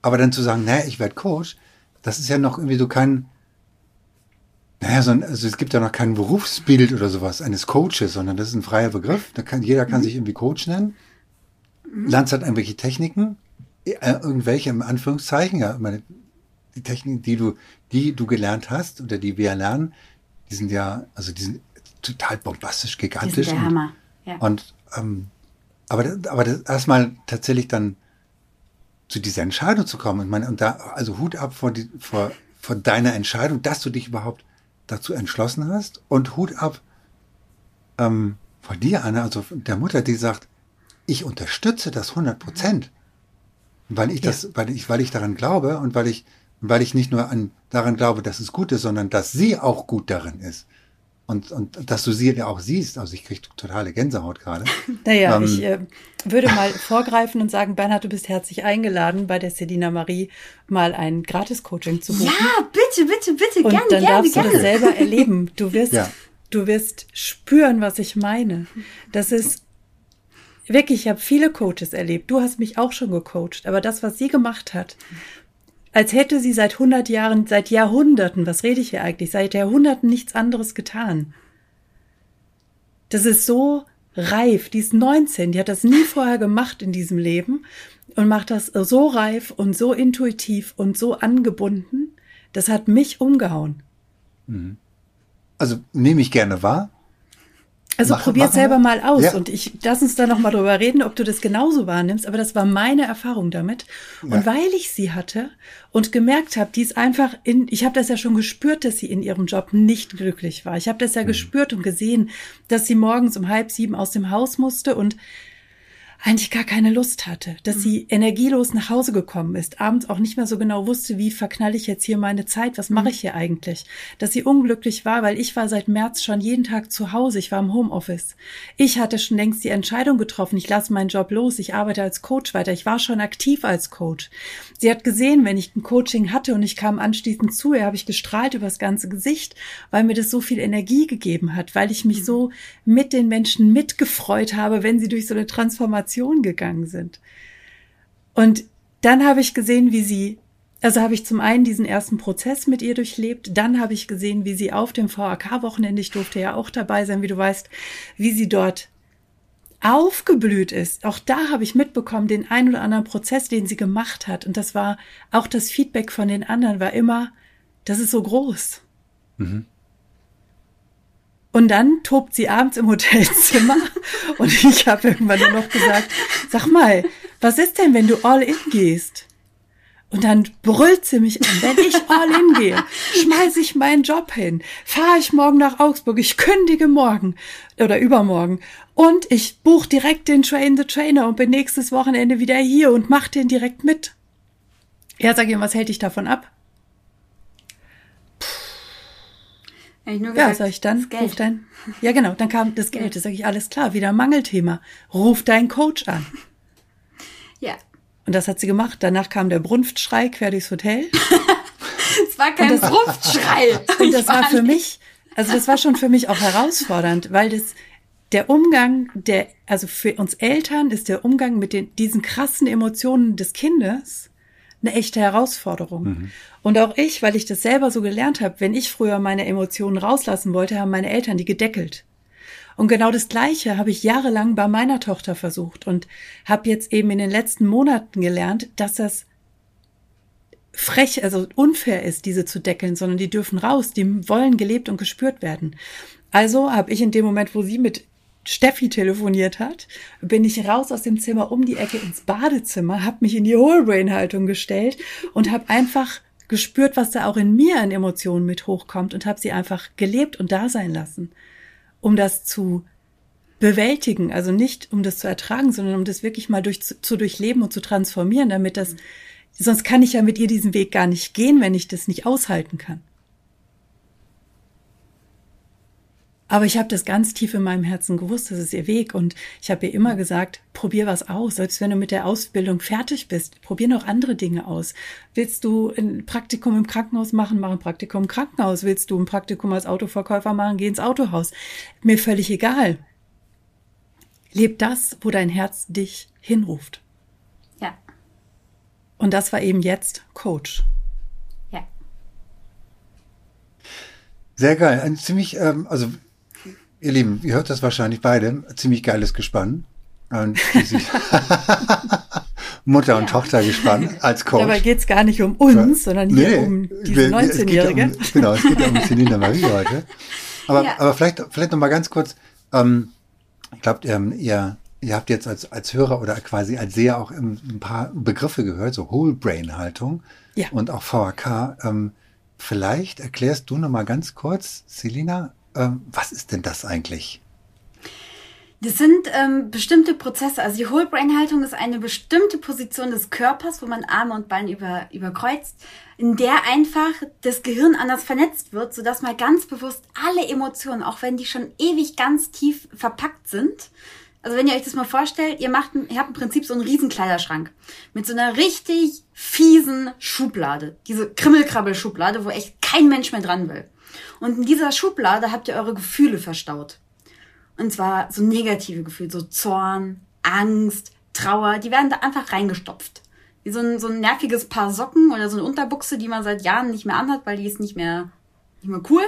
aber dann zu sagen, naja, ich werde Coach, das ist ja noch irgendwie so kein, naja, so ein, also es gibt ja noch kein Berufsbild oder sowas eines Coaches, sondern das ist ein freier Begriff. Da kann, jeder kann sich irgendwie Coach nennen. Lernst halt irgendwelche Techniken, äh, irgendwelche im Anführungszeichen, ja, meine, die Techniken, die du, die du gelernt hast oder die wir lernen, die sind ja, also die sind total bombastisch, die sind gigantisch. der und- Hammer. Ja. und ähm, aber, aber das erstmal tatsächlich dann zu dieser Entscheidung zu kommen. Und, meine, und da, also Hut ab vor, die, vor, vor deiner Entscheidung, dass du dich überhaupt dazu entschlossen hast. Und Hut ab ähm, vor dir, Anna, also der Mutter, die sagt, ich unterstütze das 100 Prozent. Weil ich das, weil ich, weil ich daran glaube und weil ich, weil ich nicht nur an, daran glaube, dass es gut ist, sondern dass sie auch gut darin ist. Und, und dass du sie ja auch siehst. Also ich kriege totale Gänsehaut gerade. Naja, Ähm. ich äh, würde mal vorgreifen und sagen, Bernhard, du bist herzlich eingeladen, bei der Selina Marie mal ein Gratis-Coaching zu buchen. Ja, bitte, bitte, bitte, und gerne, dann gerne, darfst du gerne. das selber erleben. Du wirst, Ja. du wirst spüren, was ich meine. Das ist wirklich, ich habe viele Coaches erlebt. Du hast mich auch schon gecoacht, aber das, was sie gemacht hat, als hätte sie seit 100 Jahren, seit Jahrhunderten, was rede ich hier eigentlich, seit Jahrhunderten nichts anderes getan. Das ist so reif. Die ist 19, die hat das nie vorher gemacht in diesem Leben und macht das so reif und so intuitiv und so angebunden. Das hat mich umgehauen. Also nehme ich gerne wahr. Also Mach- probier machen selber mal aus Ja. und ich lass uns da noch mal drüber reden, ob du das genauso wahrnimmst. Aber das war meine Erfahrung damit. Und Ja. weil ich sie hatte und gemerkt habe, die ist einfach in, ich habe das ja schon gespürt, dass sie in ihrem Job nicht glücklich war. Ich habe das Mhm. ja gespürt und gesehen, dass sie morgens um halb sieben aus dem Haus musste und eigentlich gar keine Lust hatte, dass sie energielos nach Hause gekommen ist, abends auch nicht mehr so genau wusste, wie verknalle ich jetzt hier meine Zeit, was mache ich hier eigentlich, dass sie unglücklich war, weil ich war seit März schon jeden Tag zu Hause, ich war im Homeoffice. Ich hatte schon längst die Entscheidung getroffen, ich lasse meinen Job los, ich arbeite als Coach weiter, ich war schon aktiv als Coach. Sie hat gesehen, wenn ich ein Coaching hatte und ich kam anschließend zu ihr, habe ich gestrahlt über das ganze Gesicht, weil mir das so viel Energie gegeben hat, weil ich mich so mit den Menschen mitgefreut habe, wenn sie durch so eine Transformation gegangen sind. Und dann habe ich gesehen, wie sie, also habe ich zum einen diesen ersten Prozess mit ihr durchlebt, dann habe ich gesehen, wie sie auf dem VAK-Wochenende, ich durfte ja auch dabei sein, wie du weißt, wie sie dort aufgeblüht ist. Auch da habe ich mitbekommen, den ein oder anderen Prozess, den sie gemacht hat. Und das war auch das Feedback von den anderen, war immer, das ist so groß. Und dann tobt sie abends im Hotelzimmer und ich habe irgendwann nur noch gesagt, sag mal, was ist denn, wenn du all in gehst? Und dann brüllt sie mich an, wenn ich all in gehe, schmeiß ich meinen Job hin, fahre ich morgen nach Augsburg, ich kündige morgen oder übermorgen und ich buche direkt den Train the Trainer und bin nächstes Wochenende wieder hier und mach den direkt mit. Ja, sag ihm, was hält dich davon ab? Nur Ja, gesagt, sag ich dann, das Geld. ruf dein, ja genau, dann kam das Geld, das sage ich, alles klar, wieder Mangelthema, ruf deinen Coach an. Ja. Und das hat sie gemacht. Danach kam der Brunftschrei quer durchs Hotel. Es war kein Fruchtschrei. Und das war für mich, also das war schon für mich auch herausfordernd, weil das, der Umgang der, also für uns Eltern ist der Umgang mit den, diesen krassen Emotionen des Kindes eine echte Herausforderung. Und auch ich, weil ich das selber so gelernt habe, wenn ich früher meine Emotionen rauslassen wollte, haben meine Eltern die gedeckelt. Und genau das Gleiche habe ich jahrelang bei meiner Tochter versucht und habe jetzt eben in den letzten Monaten gelernt, dass das frech, also unfair ist, diese zu deckeln, sondern die dürfen raus, die wollen gelebt und gespürt werden. Also habe ich in dem Moment, wo sie mit Steffi telefoniert hat, bin ich raus aus dem Zimmer um die Ecke ins Badezimmer, habe mich in die Wholebrain-Haltung gestellt und habe einfach gespürt, was da auch in mir an Emotionen mit hochkommt und habe sie einfach gelebt und da sein lassen, um das zu bewältigen, also nicht um das zu ertragen, sondern um das wirklich mal durch, zu durchleben und zu transformieren, damit das, sonst kann ich ja mit ihr diesen Weg gar nicht gehen, wenn ich das nicht aushalten kann. Aber ich habe das ganz tief in meinem Herzen gewusst, das ist ihr Weg. Und ich habe ihr immer gesagt, probier was aus. Selbst wenn du mit der Ausbildung fertig bist, probier noch andere Dinge aus. Willst du ein Praktikum im Krankenhaus machen, mach ein Praktikum im Krankenhaus. Willst du ein Praktikum als Autoverkäufer machen, geh ins Autohaus. Mir völlig egal. Leb das, wo dein Herz dich hinruft. Ja. Und das war eben jetzt Coach. Ja. Sehr geil. Ein ziemlich, ähm, also ihr Lieben, ihr hört das wahrscheinlich beide, ziemlich geiles Gespann. Und Mutter und Tochter gespannt als Coach. Dabei geht's gar nicht um uns, sondern hier Nee, um diese wir- es geht ja 19-Jährige. Um, genau, es geht ja um Selina Marie heute. Aber, Ja. aber vielleicht, vielleicht noch mal ganz kurz. Ähm, ich glaube, ähm, ihr, ihr habt jetzt als, als Hörer oder quasi als Seher auch ein paar Begriffe gehört, so Whole Brain Haltung Ja. und auch VHK. Ähm, vielleicht erklärst du noch mal ganz kurz, Selina, was ist denn das eigentlich? Das sind ähm, bestimmte Prozesse. Also die Whole-Brain-Haltung ist eine bestimmte Position des Körpers, wo man Arme und Beine über, überkreuzt, in der einfach das Gehirn anders vernetzt wird, sodass man ganz bewusst alle Emotionen, auch wenn die schon ewig ganz tief verpackt sind, also wenn ihr euch das mal vorstellt, ihr macht, ihr habt im Prinzip so einen riesen Kleiderschrank mit so einer richtig fiesen Schublade, diese Krimmelkrabbel-Schublade, wo echt kein Mensch mehr dran will. Und in dieser Schublade habt ihr eure Gefühle verstaut. Und zwar so negative Gefühle, so Zorn, Angst, Trauer, die werden da einfach reingestopft. Wie so ein, so ein nerviges Paar Socken oder so eine Unterbuchse, die man seit Jahren nicht mehr anhat, weil die ist nicht mehr, nicht mehr cool.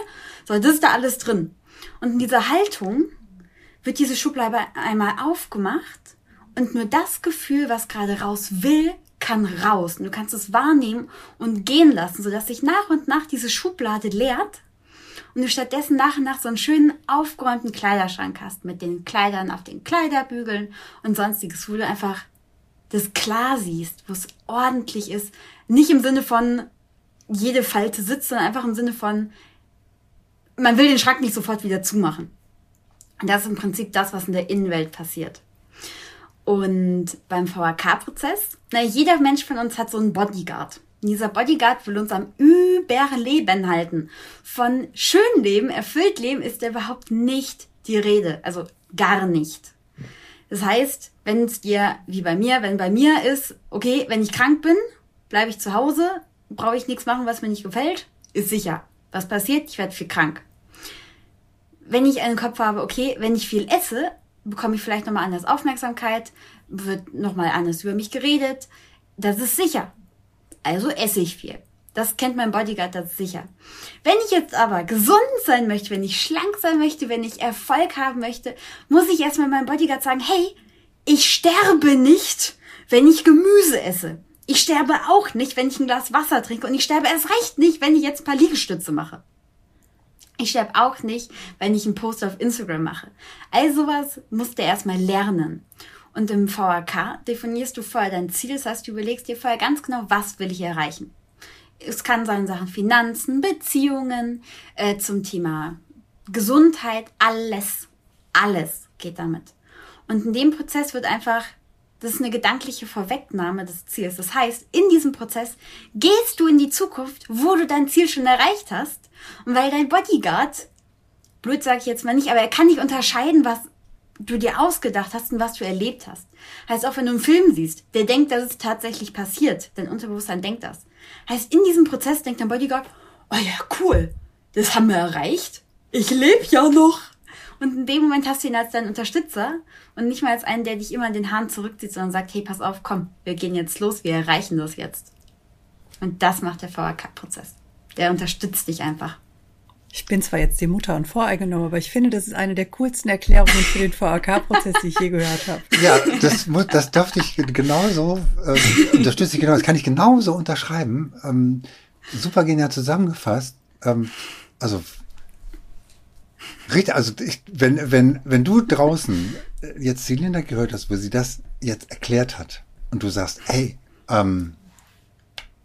So, das ist da alles drin. Und in dieser Haltung wird diese Schublade einmal aufgemacht und nur das Gefühl, was gerade raus will, kann raus. Und du kannst es wahrnehmen und gehen lassen, sodass sich nach und nach diese Schublade leert und du stattdessen nach und nach so einen schönen aufgeräumten Kleiderschrank hast mit den Kleidern auf den Kleiderbügeln und sonstiges, wo du einfach das klar siehst, wo es ordentlich ist. Nicht im Sinne von jede Falte sitzt, sondern einfach im Sinne von, man will den Schrank nicht sofort wieder zumachen. Und das ist im Prinzip das, was in der Innenwelt passiert. Und beim VHK-Prozess, na, jeder Mensch von uns hat so einen Bodyguard. Dieser Bodyguard will uns am Überleben halten. Von schön Leben, erfüllt Leben ist überhaupt nicht die Rede. Also gar nicht. Das heißt, wenn es dir, wie bei mir, wenn bei mir ist, okay, wenn ich krank bin, bleibe ich zu Hause, brauche ich nichts machen, was mir nicht gefällt, ist sicher. Was passiert? Ich werde viel krank. Wenn ich einen Kopf habe, okay, wenn ich viel esse, bekomme ich vielleicht nochmal anders Aufmerksamkeit, wird nochmal anders über mich geredet. Das ist sicher. Also esse ich viel. Das kennt mein Bodyguard, das ist sicher. Wenn ich jetzt aber gesund sein möchte, wenn ich schlank sein möchte, wenn ich Erfolg haben möchte, muss ich erstmal meinem Bodyguard sagen, hey, ich sterbe nicht, wenn ich Gemüse esse. Ich sterbe auch nicht, wenn ich ein Glas Wasser trinke und ich sterbe erst recht nicht, wenn ich jetzt ein paar Liegestütze mache. Ich sterbe auch nicht, wenn ich einen Post auf Instagram mache. All sowas musst du erstmal lernen. Und im VHK definierst du vorher dein Ziel, das heißt, du überlegst dir vorher ganz genau, was will ich erreichen. Es kann sein Sachen Finanzen, Beziehungen, äh, zum Thema Gesundheit, alles, alles geht damit. Und in dem Prozess wird einfach, das ist eine gedankliche Vorwegnahme des Ziels. Das heißt, in diesem Prozess gehst du in die Zukunft, wo du dein Ziel schon erreicht hast und weil dein Bodyguard, blöd sage ich jetzt mal nicht, aber er kann nicht unterscheiden, was du dir ausgedacht hast und was du erlebt hast. Heißt auch, wenn du einen Film siehst, der denkt, dass es tatsächlich passiert. Dein Unterbewusstsein denkt das. Heißt, in diesem Prozess denkt dein Bodyguard, oh ja, cool, das haben wir erreicht. Ich lebe ja noch. Und in dem Moment hast du ihn als deinen Unterstützer und nicht mal als einen, der dich immer in den Haaren zurückzieht, sondern sagt, hey, pass auf, komm, wir gehen jetzt los, wir erreichen das jetzt. Und das macht der VHK-Prozess der unterstützt dich einfach. Ich bin zwar jetzt die Mutter und voreingenommen, aber ich finde, das ist eine der coolsten Erklärungen für den VAK-Prozess, die ich je gehört habe. Ja, das, das dürfte ich genauso, äh, unterstütze ich genau, das kann ich genauso unterschreiben. Ähm, super genial zusammengefasst. Ähm, also, richtig, also ich, wenn, wenn, wenn du draußen jetzt Zylinder gehört hast, wo sie das jetzt erklärt hat und du sagst, hey, ähm,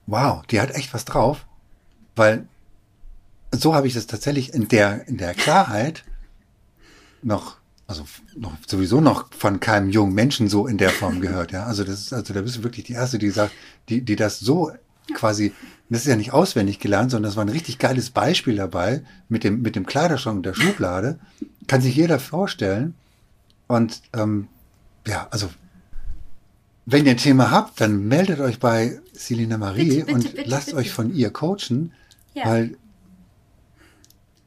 wow, die hat echt was drauf, weil so habe ich das tatsächlich in der, in der Klarheit noch, also noch sowieso noch von keinem jungen Menschen so in der Form gehört, ja. Also das ist, also da bist du wirklich die Erste, die sagt, die, die das so quasi, das ist ja nicht auswendig gelernt, sondern das war ein richtig geiles Beispiel dabei mit dem, mit dem Kleiderschrank und der Schublade. Kann sich jeder vorstellen. Und ähm, ja, also wenn ihr ein Thema habt, dann meldet euch bei Selina Marie bitte, bitte, und bitte, lasst euch von ihr coachen. Ja. Weil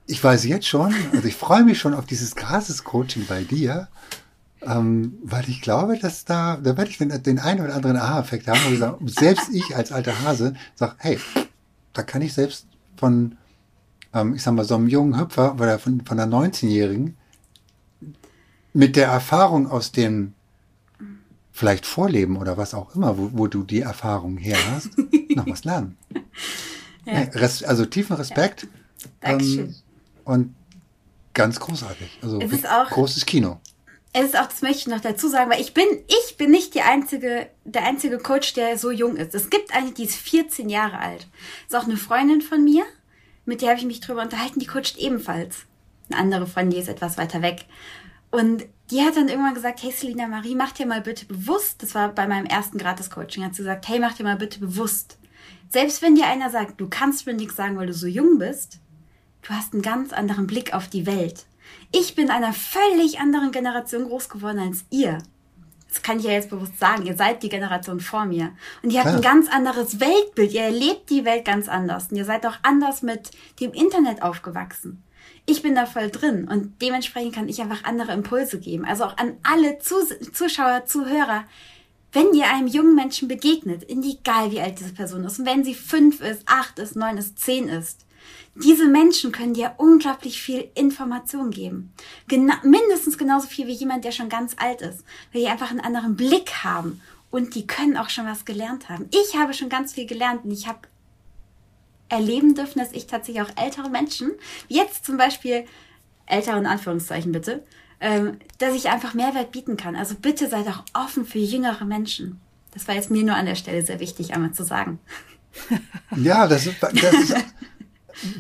ich weiß jetzt schon, also ich freue mich schon auf dieses Gratis-Coaching bei dir, ähm, weil ich glaube, dass da, da werde ich den, den einen oder anderen Aha-Effekt haben, wo ich sage, selbst ich als alter Hase sage, hey, da kann ich selbst von, ähm, ich sag mal, so einem jungen Hüpfer oder von, von einer 19-Jährigen mit der Erfahrung aus dem vielleicht Vorleben oder was auch immer, wo, wo du die Erfahrung her hast, noch was lernen. Ja. Also tiefen Respekt. Ja. Ähm, und ganz großartig. Also auch, großes Kino. Es ist auch, das möchte ich noch dazu sagen, weil ich bin, ich bin nicht die einzige, der einzige Coach, der so jung ist. Es gibt eine, die ist 14 Jahre alt. Ist auch eine Freundin von mir, mit der habe ich mich drüber unterhalten, die coacht ebenfalls. Eine andere Freundin, die ist etwas weiter weg. Und die hat dann irgendwann gesagt, hey Selina Marie, mach dir mal bitte bewusst, das war bei meinem ersten Gratis-Coaching, hat sie gesagt, hey, mach dir mal bitte bewusst, selbst wenn dir einer sagt, du kannst mir nichts sagen, weil du so jung bist, du hast einen ganz anderen Blick auf die Welt. Ich bin einer völlig anderen Generation groß geworden als ihr. Das kann ich ja jetzt bewusst sagen. Ihr seid die Generation vor mir. Und ihr habt Klar. ein ganz anderes Weltbild. Ihr erlebt die Welt ganz anders. Und ihr seid auch anders mit dem Internet aufgewachsen. Ich bin da voll drin und dementsprechend kann ich einfach andere Impulse geben. Also auch an alle Zus Zuschauer, Zuhörer. Wenn ihr einem jungen Menschen begegnet, egal wie alt diese Person ist, und wenn sie fünf ist, acht ist, neun ist, zehn ist, diese Menschen können dir unglaublich viel Information geben. Gena mindestens genauso viel wie jemand, der schon ganz alt ist, weil die einfach einen anderen Blick haben und die können auch schon was gelernt haben. Ich habe schon ganz viel gelernt und ich habe erleben dürfen, dass ich tatsächlich auch ältere Menschen, jetzt zum Beispiel, ältere in Anführungszeichen bitte, ähm, dass ich einfach Mehrwert bieten kann. Also bitte seid auch offen für jüngere Menschen. Das war jetzt mir nur an der Stelle sehr wichtig, einmal zu sagen. Ja, das ist, das ist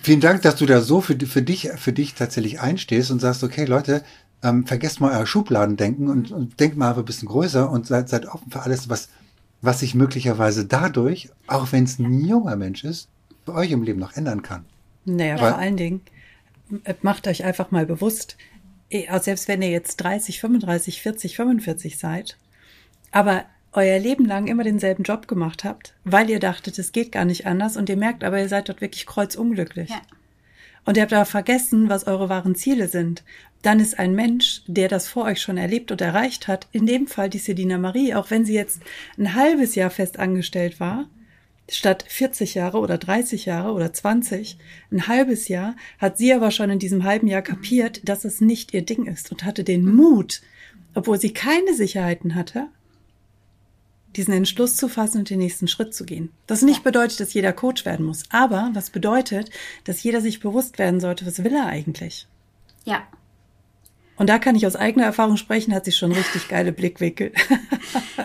vielen Dank, dass du da so für, für dich, für dich tatsächlich einstehst und sagst, okay, Leute, ähm, vergesst mal euer Schubladendenken und, und denkt mal ein bisschen größer und seid, seid offen für alles, was, was sich möglicherweise dadurch, auch wenn es ein junger Mensch ist, bei euch im Leben noch ändern kann. Naja, Weil, vor allen Dingen, äh, macht euch einfach mal bewusst, eh, selbst wenn ihr jetzt 30, 35, 40, 45 seid, aber euer Leben lang immer denselben Job gemacht habt, weil ihr dachtet, es geht gar nicht anders und ihr merkt aber, ihr seid dort wirklich kreuzunglücklich. Ja. Und ihr habt aber vergessen, was eure wahren Ziele sind. Dann ist ein Mensch, der das vor euch schon erlebt und erreicht hat, in dem Fall die Sedina Marie, auch wenn sie jetzt ein halbes Jahr fest angestellt war, statt 40 Jahre oder 30 Jahre oder 20, ein halbes Jahr, hat sie aber schon in diesem halben Jahr kapiert, dass es nicht ihr Ding ist und hatte den Mut, obwohl sie keine Sicherheiten hatte, diesen Entschluss zu fassen und den nächsten Schritt zu gehen. Das nicht bedeutet, dass jeder Coach werden muss, aber das bedeutet, dass jeder sich bewusst werden sollte, was will er eigentlich? Ja. Und da kann ich aus eigener Erfahrung sprechen, hat sie schon richtig geile Blickwinkel.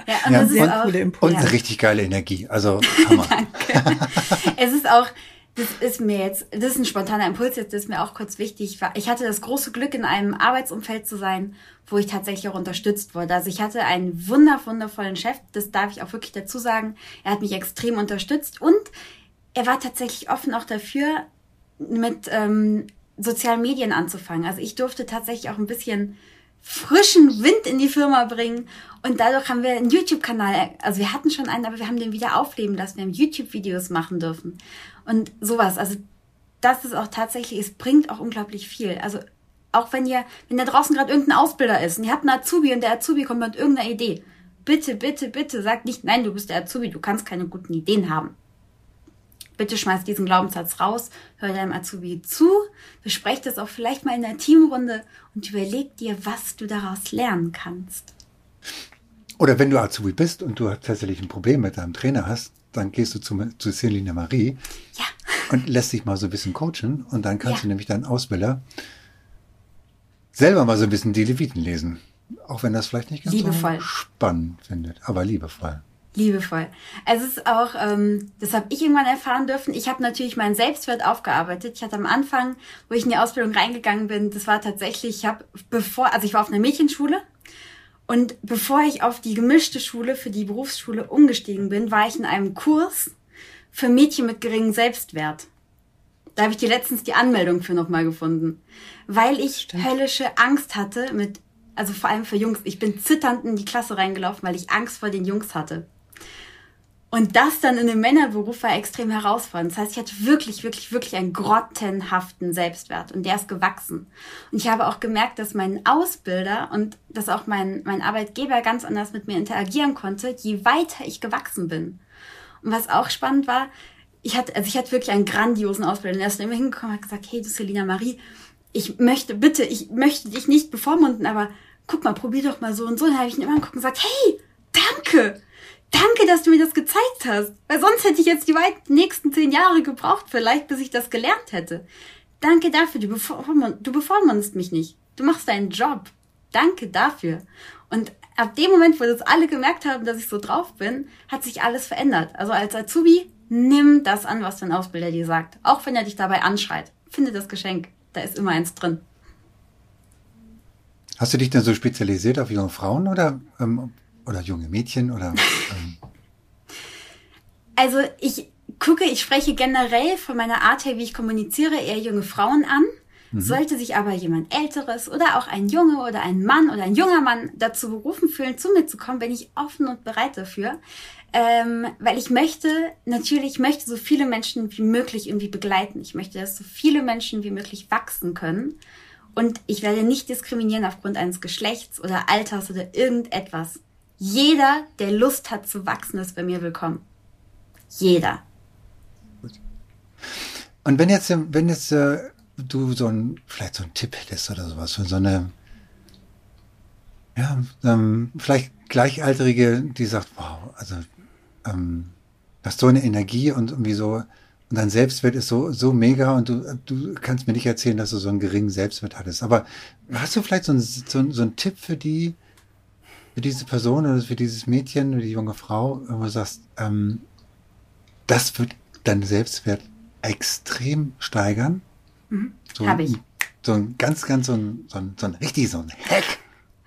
Ja, und, ja, sehr und, coole Impulse. Und eine richtig geile Energie. Also Hammer. Danke. es ist auch, das ist mir jetzt, das ist ein spontaner Impuls jetzt, ist mir auch kurz wichtig. Ich hatte das große Glück, in einem Arbeitsumfeld zu sein, wo ich tatsächlich auch unterstützt wurde. Also ich hatte einen wundervollen Chef, das darf ich auch wirklich dazu sagen. Er hat mich extrem unterstützt und er war tatsächlich offen auch dafür, mit ähm, sozialen Medien anzufangen. Also ich durfte tatsächlich auch ein bisschen frischen Wind in die Firma bringen. Und dadurch haben wir einen YouTube-Kanal, also wir hatten schon einen, aber wir haben den wieder aufleben lassen. Wir haben YouTube-Videos machen dürfen. Und sowas. Also das ist auch tatsächlich, es bringt auch unglaublich viel. Also auch wenn ihr, wenn da draußen gerade irgendein Ausbilder ist und ihr habt einen Azubi und der Azubi kommt mit irgendeiner Idee, bitte, bitte, bitte sagt nicht, nein, du bist der Azubi, du kannst keine guten Ideen haben. Bitte schmeiß diesen Glaubenssatz raus, hör deinem Azubi zu, besprecht das auch vielleicht mal in der Teamrunde und überleg dir, was du daraus lernen kannst. Oder wenn du Azubi bist und du tatsächlich ein Problem mit deinem Trainer hast, dann gehst du zu, zu Celine Marie ja. und lässt dich mal so ein bisschen coachen und dann kannst ja. du nämlich deinen Ausbilder selber mal so ein bisschen die Leviten lesen. Auch wenn das vielleicht nicht ganz liebevoll. so spannend findet, aber liebevoll. Liebevoll. Es ist auch, ähm, das habe ich irgendwann erfahren dürfen. Ich habe natürlich meinen Selbstwert aufgearbeitet. Ich hatte am Anfang, wo ich in die Ausbildung reingegangen bin, das war tatsächlich, ich habe bevor, also ich war auf einer Mädchenschule und bevor ich auf die gemischte Schule für die Berufsschule umgestiegen bin, war ich in einem Kurs für Mädchen mit geringem Selbstwert. Da habe ich die letztens die Anmeldung für nochmal gefunden. Weil ich Stimmt. höllische Angst hatte mit, also vor allem für Jungs. Ich bin zitternd in die Klasse reingelaufen, weil ich Angst vor den Jungs hatte. Und das dann in einem Männerberuf war extrem herausfordernd. Das heißt, ich hatte wirklich, wirklich, wirklich einen grottenhaften Selbstwert und der ist gewachsen. Und ich habe auch gemerkt, dass mein Ausbilder und dass auch mein, mein Arbeitgeber ganz anders mit mir interagieren konnte, je weiter ich gewachsen bin. Und was auch spannend war, ich hatte, also ich hatte wirklich einen grandiosen Ausbilder. Und er ist immer hingekommen und hat gesagt, hey, du Selina Marie, ich möchte, bitte, ich möchte dich nicht bevormunden, aber guck mal, probier doch mal so und so. Und dann habe ich ihn immer angeguckt und gesagt, hey, danke! Danke, dass du mir das gezeigt hast. Weil sonst hätte ich jetzt die weit nächsten zehn Jahre gebraucht, vielleicht, bis ich das gelernt hätte. Danke dafür, du, bevormund, du bevormundest mich nicht. Du machst deinen Job. Danke dafür. Und ab dem Moment, wo das alle gemerkt haben, dass ich so drauf bin, hat sich alles verändert. Also als Azubi nimm das an, was dein Ausbilder dir sagt. Auch wenn er dich dabei anschreit. Finde das Geschenk. Da ist immer eins drin. Hast du dich denn so spezialisiert auf junge Frauen oder, ähm, oder junge Mädchen oder? Ähm? Also ich gucke, ich spreche generell von meiner Art her, wie ich kommuniziere, eher junge Frauen an. Mhm. Sollte sich aber jemand Älteres oder auch ein Junge oder ein Mann oder ein junger Mann dazu berufen fühlen, zu mir zu kommen, bin ich offen und bereit dafür ähm, weil ich möchte, natürlich, ich möchte so viele Menschen wie möglich irgendwie begleiten. Ich möchte, dass so viele Menschen wie möglich wachsen können. Und ich werde nicht diskriminieren aufgrund eines Geschlechts oder Alters oder irgendetwas. Jeder, der Lust hat zu wachsen, ist bei mir willkommen. Jeder. Und wenn jetzt, wenn jetzt äh, du so ein, vielleicht so einen Tipp hättest oder sowas für so eine, ja, ähm, vielleicht Gleichaltrige, die sagt, wow, also ähm, hast so eine Energie und irgendwie so, Und dein Selbstwert ist so, so mega und du, du kannst mir nicht erzählen, dass du so einen geringen Selbstwert hattest. Aber hast du vielleicht so einen, so, so einen Tipp für die, für diese Person oder für dieses Mädchen oder die junge Frau, wo du sagst, ähm, das wird deinen Selbstwert extrem steigern? Mhm. So Habe ich. So ein ganz, ganz so ein, so ein, so ein richtig so ein Hack.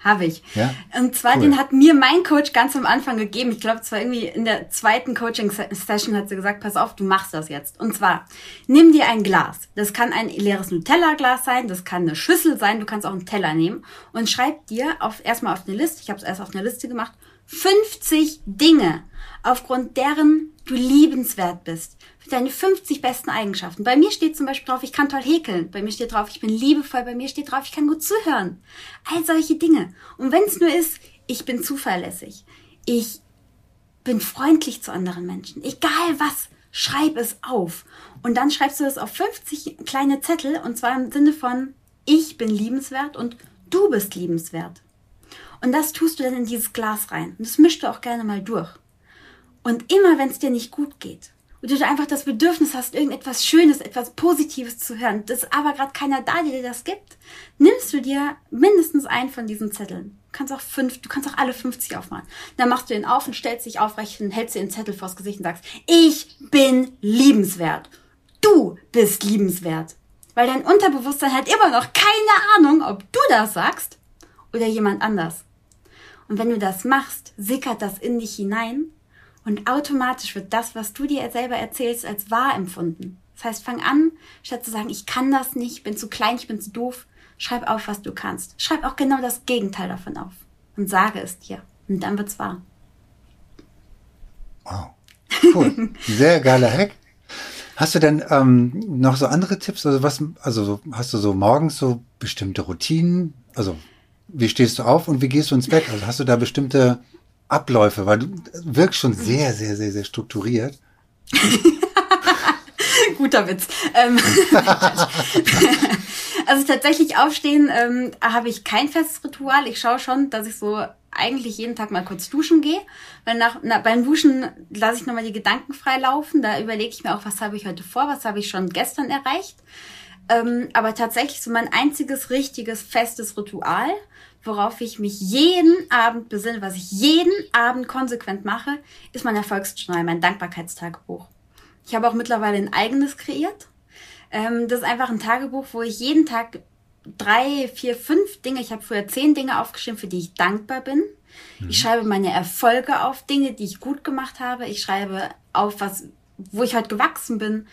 Habe ich. Ja? Und zwar, Cool. den hat mir mein Coach ganz am Anfang gegeben. Ich glaube, es war irgendwie in der zweiten Coaching-Session hat sie gesagt, pass auf, du machst das jetzt. Und zwar, nimm dir ein Glas. Das kann ein leeres Nutella-Glas sein, das kann eine Schüssel sein, du kannst auch einen Teller nehmen. Und schreib dir auf, erstmal auf eine Liste, ich habe es erst auf eine Liste gemacht, 50 Dinge, aufgrund deren du liebenswert bist. Deine 50 besten Eigenschaften. Bei mir steht zum Beispiel drauf, ich kann toll häkeln. Bei mir steht drauf, ich bin liebevoll. Bei mir steht drauf, ich kann gut zuhören. All solche Dinge. Und wenn es nur ist, ich bin zuverlässig. Ich bin freundlich zu anderen Menschen. Egal was, schreib es auf. Und dann schreibst du es auf 50 kleine Zettel und zwar im Sinne von ich bin liebenswert und du bist liebenswert. Und das tust du dann in dieses Glas rein. Und das mischst du auch gerne mal durch. Und immer, wenn es dir nicht gut geht und du einfach das Bedürfnis hast, irgendetwas Schönes, etwas Positives zu hören, das aber gerade keiner da, der dir das gibt, nimmst du dir mindestens einen von diesen Zetteln. Du kannst auch fünf, du kannst auch alle 50 aufmachen. Dann machst du ihn auf und stellst dich aufrecht und hältst dir den Zettel vors Gesicht und sagst, ich bin liebenswert. Du bist liebenswert. Weil dein Unterbewusstsein hat immer noch keine Ahnung, ob du das sagst oder jemand anders. Und wenn du das machst, sickert das in dich hinein und automatisch wird das, was du dir selber erzählst, als wahr empfunden. Das heißt, fang an, statt zu sagen, ich kann das nicht, ich bin zu klein, ich bin zu doof, schreib auf, was du kannst. Schreib auch genau das Gegenteil davon auf und sage es dir. Und dann wird's wahr. Wow. Cool. Sehr geiler Hack. Hast du denn ähm, noch so andere Tipps? Also was, also so, hast du so morgens so bestimmte Routinen? Also wie stehst du auf und wie gehst du ins Bett? Also hast du da bestimmte Abläufe? Weil du wirkst schon sehr, sehr, sehr, sehr strukturiert. Guter Witz. Ähm, also tatsächlich aufstehen ähm, habe ich kein festes Ritual. Ich schaue schon, dass ich so eigentlich jeden Tag mal kurz duschen gehe. Weil nach, na, beim Duschen lasse ich nochmal die Gedanken frei laufen. Da überlege ich mir auch, was habe ich heute vor, was habe ich schon gestern erreicht. Ähm, aber tatsächlich so mein einziges richtiges festes Ritual, worauf ich mich jeden Abend besinne, was ich jeden Abend konsequent mache, ist mein Erfolgsjournal, mein Dankbarkeitstagebuch. Ich habe auch mittlerweile ein eigenes kreiert. Ähm, das ist einfach ein Tagebuch, wo ich jeden Tag drei, vier, fünf Dinge, ich habe früher zehn Dinge aufgeschrieben, für die ich dankbar bin. Ich schreibe meine Erfolge auf, Dinge, die ich gut gemacht habe. Ich schreibe auf, was, wo ich heute gewachsen bin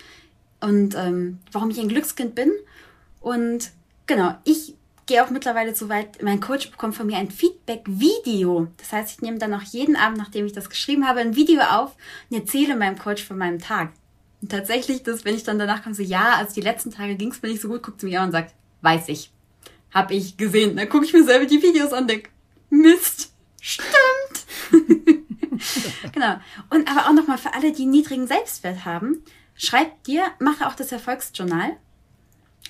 und ähm, warum ich ein Glückskind bin. Und genau, ich gehe auch mittlerweile so weit, mein Coach bekommt von mir ein Feedback-Video. Das heißt, ich nehme dann auch jeden Abend, nachdem ich das geschrieben habe, ein Video auf und erzähle meinem Coach von meinem Tag. Und tatsächlich, das, wenn ich dann danach komme, so, ja, also die letzten Tage ging es mir nicht so gut, guckt sie mich an und sagt, weiß ich. Hab ich gesehen. Dann gucke ich mir selber die Videos an und denk, Mist, stimmt. genau. Und aber auch nochmal für alle, die niedrigen Selbstwert haben, schreib dir, mache auch das Erfolgsjournal.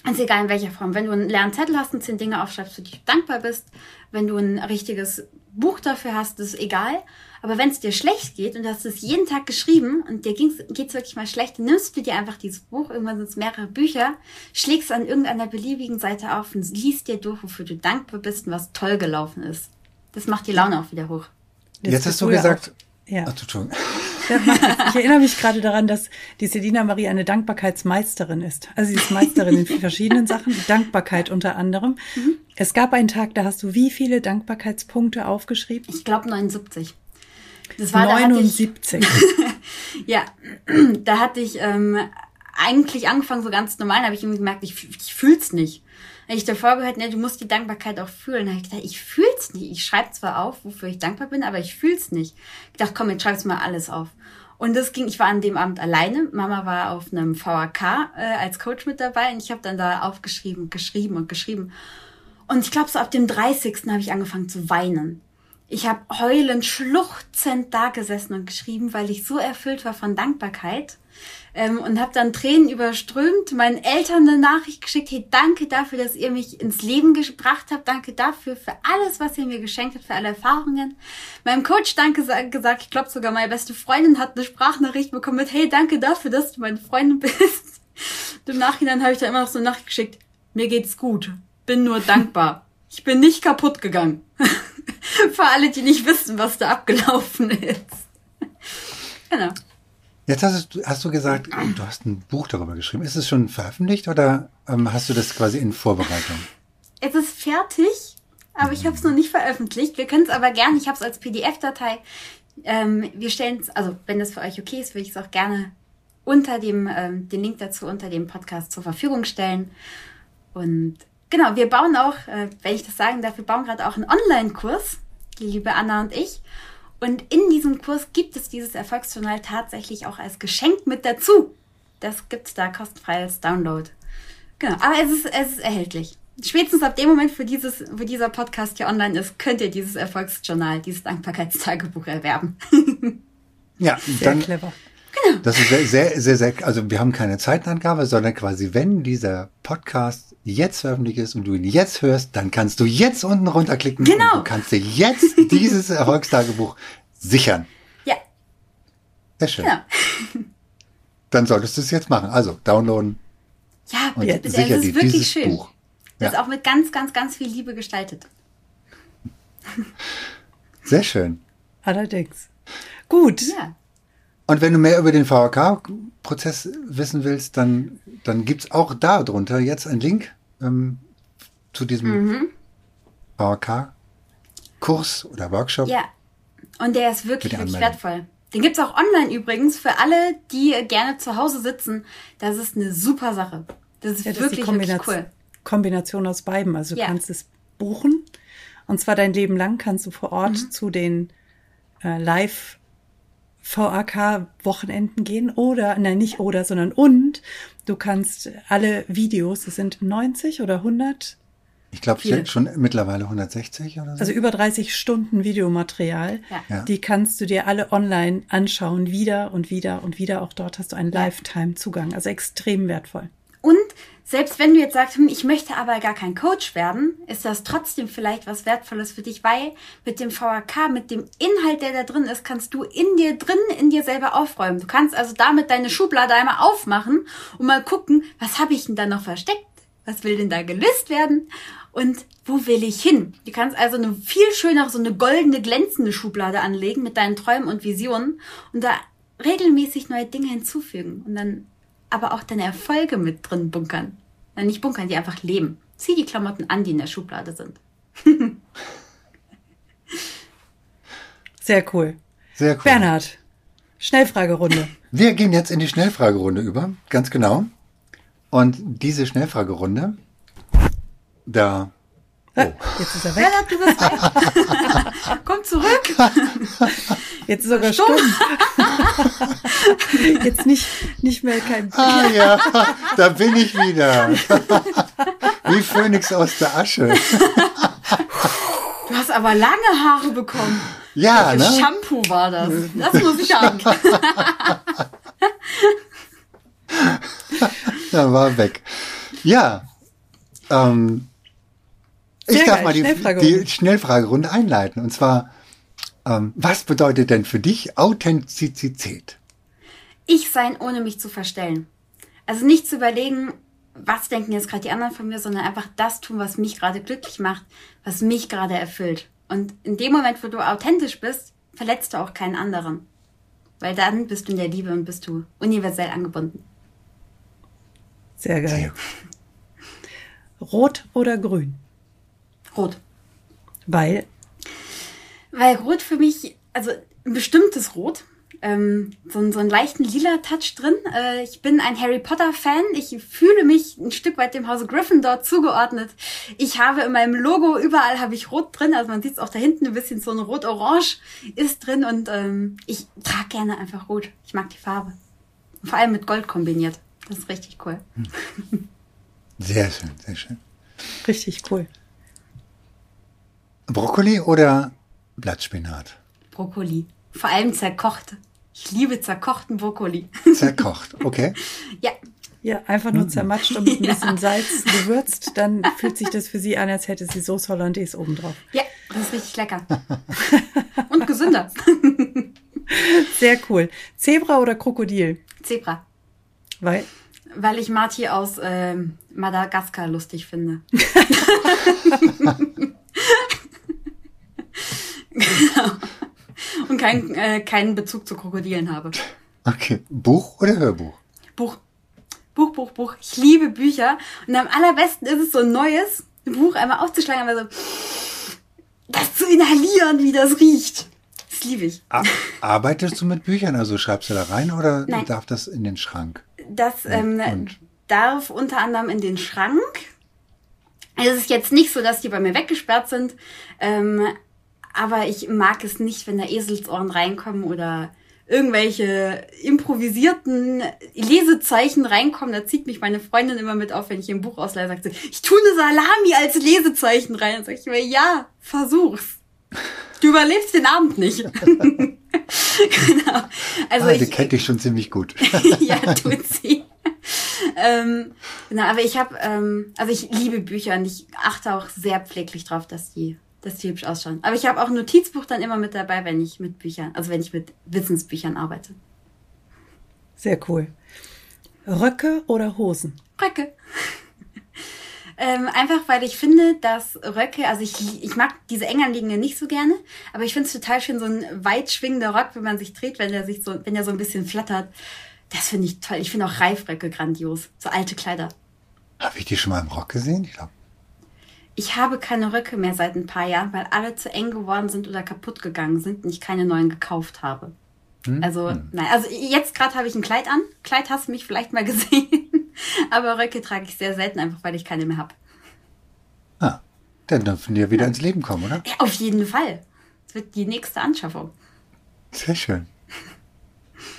Ganz egal in welcher Form. Wenn du einen leeren Zettel hast und zehn Dinge aufschreibst, für die du dankbar bist, wenn du ein richtiges Buch dafür hast, ist egal. Aber wenn es dir schlecht geht und du hast es jeden Tag geschrieben und dir geht es wirklich mal schlecht, nimmst du dir einfach dieses Buch, irgendwann sind es mehrere Bücher, schlägst an irgendeiner beliebigen Seite auf und liest dir durch, wofür du dankbar bist und was toll gelaufen ist. Das macht die Laune auch wieder hoch. Jetzt, bist hast du gesagt, Auch, ja. ach, du, Entschuldigung. Ich erinnere mich gerade daran, dass die Selina Marie eine Dankbarkeitsmeisterin ist. Also sie ist Meisterin in verschiedenen Sachen, Dankbarkeit unter anderem. Es gab einen Tag, da hast du wie viele Dankbarkeitspunkte aufgeschrieben? Ich glaube 79. Das war, da hatte ich, 79. ja, da hatte ich ähm, eigentlich angefangen so ganz normal, da habe ich irgendwie gemerkt, ich, ich fühl's nicht. Hab ich davor gehört, ne, du musst die Dankbarkeit auch fühlen. Da habe ich gedacht, ich fühl's nicht. Ich schreibe zwar auf, wofür ich dankbar bin, aber ich fühl's nicht. Ich dachte, komm, jetzt schreib's mal alles auf. Und das ging, ich war an dem Abend alleine. Mama war auf einem VHK äh, als Coach mit dabei und ich habe dann da aufgeschrieben, geschrieben und geschrieben. Und ich glaube, so ab dem 30. habe ich angefangen zu weinen. Ich habe heulend, schluchzend da gesessen und geschrieben, weil ich so erfüllt war von Dankbarkeit. Ähm, und habe dann Tränen überströmt, meinen Eltern eine Nachricht geschickt, hey, danke dafür, dass ihr mich ins Leben gebracht habt, danke dafür für alles, was ihr mir geschenkt habt, für alle Erfahrungen. Meinem Coach danke gesagt, ich glaube sogar meine beste Freundin hat eine Sprachnachricht bekommen mit, hey, danke dafür, dass du meine Freundin bist. Und Im Nachhinein habe ich da immer noch so eine Nachricht geschickt, mir geht's gut, bin nur dankbar. Ich bin nicht kaputt gegangen. Für alle, die nicht wissen, was da abgelaufen ist. genau. Jetzt hast du, hast du gesagt, du hast ein Buch darüber geschrieben. Ist es schon veröffentlicht oder ähm, hast du das quasi in Vorbereitung? Es ist fertig, aber ich habe es noch nicht veröffentlicht. Wir können es aber gerne, ich habe es als PDF-Datei. Ähm, wir stellen es, also wenn das für euch okay ist, würde ich es auch gerne unter dem, ähm, den Link dazu unter dem Podcast zur Verfügung stellen. Und genau, wir bauen auch, äh, wenn ich das sagen darf, wir bauen gerade auch einen Online-Kurs, die liebe Anna und ich. Und in diesem Kurs gibt es dieses Erfolgsjournal tatsächlich auch als Geschenk mit dazu. Das gibt's da kostenfrei als Download. Genau, aber es ist, es ist erhältlich. Spätestens ab dem Moment, wo, dieses, wo dieser Podcast hier online ist, könnt ihr dieses Erfolgsjournal, dieses Dankbarkeitstagebuch erwerben. ja, Sehr dann, clever. Genau. Das ist sehr, sehr, sehr, sehr, also wir haben keine Zeitangabe, sondern quasi, wenn dieser Podcast jetzt veröffentlicht ist und du ihn jetzt hörst, dann kannst du jetzt unten runterklicken genau. und du kannst dir jetzt dieses Erfolgstagebuch sichern. Ja. Sehr schön. Genau. Dann solltest du es jetzt machen. Also downloaden. Ja, und bitte, sicher es ist wirklich schön. Buch. Das ja. ist auch mit ganz, ganz, ganz viel Liebe gestaltet. Sehr schön. Allerdings. Gut. Ja. Und wenn du mehr über den VHK-Prozess wissen willst, dann, dann gibt es auch da drunter jetzt einen Link ähm, zu diesem mhm. VHK-Kurs oder Workshop. Ja, und der ist wirklich, wirklich wertvoll. Den gibt es auch online übrigens für alle, die gerne zu Hause sitzen. Das ist eine super Sache. Das ist ja, das wirklich, ist wirklich cool. Kombination aus beiden. Also du ja. kannst es buchen und zwar dein Leben lang kannst du vor Ort mhm. zu den äh, Live- VAK-Wochenenden gehen oder, nein, nicht oder, sondern und du kannst alle Videos, das sind 90 oder 100? Ich glaube schon mittlerweile 160 oder so. Also über 30 Stunden Videomaterial. Ja. Die kannst du dir alle online anschauen, wieder und wieder und wieder. Auch dort hast du einen Lifetime-Zugang. Also extrem wertvoll. Und selbst wenn du jetzt sagst, hm, ich möchte aber gar kein Coach werden, ist das trotzdem vielleicht was Wertvolles für dich, weil mit dem VHK, mit dem Inhalt, der da drin ist, kannst du in dir drin, in dir selber aufräumen. Du kannst also damit deine Schublade einmal aufmachen und mal gucken, was habe ich denn da noch versteckt? Was will denn da gelöst werden? Und wo will ich hin? Du kannst also eine viel schönere, so eine goldene, glänzende Schublade anlegen mit deinen Träumen und Visionen und da regelmäßig neue Dinge hinzufügen. Und dann aber auch deine Erfolge mit drin bunkern. Nein, nicht bunkern, die einfach leben. Zieh die Klamotten an, die in der Schublade sind. Sehr cool. Sehr cool. Bernhard, Schnellfragerunde. Wir gehen jetzt in die Schnellfragerunde über, ganz genau. Und diese Schnellfragerunde, da Oh. Jetzt ist er weg. Ja, du bist weg. Komm zurück. Jetzt ist sogar stumm. Jetzt nicht, nicht mehr kein Bier. Ah ja, da bin ich wieder. Wie Phönix aus der Asche. Du hast aber lange Haare bekommen. Ja, Welches ne? Shampoo war das? Das muss ich haben. Dann war weg. Ja. Ähm, ich darf geil, mal die Schnellfragerunde. die Schnellfragerunde einleiten. Und zwar, ähm, was bedeutet denn für dich Authentizität? Ich sein, ohne mich zu verstellen. Also nicht zu überlegen, was denken jetzt gerade die anderen von mir, sondern einfach das tun, was mich gerade glücklich macht, was mich gerade erfüllt. Und in dem Moment, wo du authentisch bist, verletzt du auch keinen anderen. Weil dann bist du in der Liebe und bist du universell angebunden. Sehr geil. Rot oder grün? Rot. Weil? Weil Rot für mich, also ein bestimmtes Rot, ähm, so, so einen leichten lila Touch drin. Äh, ich bin ein Harry Potter Fan. Ich fühle mich ein Stück weit dem Hause Gryffindor zugeordnet. Ich habe in meinem Logo überall habe ich Rot drin. Also man sieht es auch da hinten ein bisschen so ein Rot-Orange ist drin und ähm, ich trage gerne einfach Rot. Ich mag die Farbe. vor allem mit Gold kombiniert. Das ist richtig cool. Sehr schön, sehr schön. Richtig cool. Brokkoli oder Blattspinat. Brokkoli. Vor allem zerkocht. Ich liebe zerkochten Brokkoli. Zerkocht, okay. ja, Ja, einfach nur zermatscht und mit ein bisschen Salz gewürzt, dann fühlt sich das für sie an, als hätte sie Sauce Hollandaise obendrauf. ja, das ist richtig lecker. Und gesünder. Sehr cool. Zebra oder Krokodil? Zebra. Weil, Weil ich Marty aus ähm, Madagaskar lustig finde. Und kein, äh, keinen Bezug zu Krokodilen habe. Okay. Buch oder Hörbuch? Buch. Buch, Buch, Buch. Ich liebe Bücher. Und am allerbesten ist es so ein neues Buch einmal aufzuschlagen, aber so das zu inhalieren, wie das riecht. Das liebe ich. Ar arbeitest du mit Büchern? Also schreibst du da rein oder Nein. darf das in den Schrank? Das ähm, und? darf unter anderem in den Schrank. Es ist jetzt nicht so, dass die bei mir weggesperrt sind, ähm, aber ich mag es nicht, wenn da Eselsohren reinkommen oder irgendwelche improvisierten Lesezeichen reinkommen. Da zieht mich meine Freundin immer mit auf, wenn ich ihr ein Buch ausleihe, sagt sie, ich tue eine Salami als Lesezeichen rein. Dann sag ich mir, ja, versuch's. Du überlebst den Abend nicht. genau. Also ah, die ich, kennt dich schon ziemlich gut. ja, tut sie. ähm, na, aber ich habe, ähm, also ich liebe Bücher und ich achte auch sehr pfleglich drauf, dass die, dass die hübsch ausschauen. Aber ich habe auch ein Notizbuch dann immer mit dabei, wenn ich mit Büchern, also wenn ich mit Wissensbüchern arbeite. sehr cool. Röcke oder Hosen? Röcke. ähm, einfach weil ich finde, dass Röcke, also ich, ich mag diese eng anliegende nicht so gerne, aber ich finde es total schön, so ein weit schwingender Rock, wenn man sich dreht, wenn der sich so, wenn der so ein bisschen flattert. Das finde ich toll. Ich finde auch Reifröcke grandios. So alte Kleider. Habe ich die schon mal im Rock gesehen? Ich glaube. Ich habe keine Röcke mehr seit ein paar Jahren, weil alle zu eng geworden sind oder kaputt gegangen sind und ich keine neuen gekauft habe. Also, nein, also jetzt gerade habe ich ein Kleid an. Kleid hast du mich vielleicht mal gesehen. Aber Röcke trage ich sehr selten, einfach weil ich keine mehr habe. Ah, dann dürfen die ja wieder ins Leben kommen, oder? Ja, auf jeden Fall. Das wird die nächste Anschaffung. Sehr schön.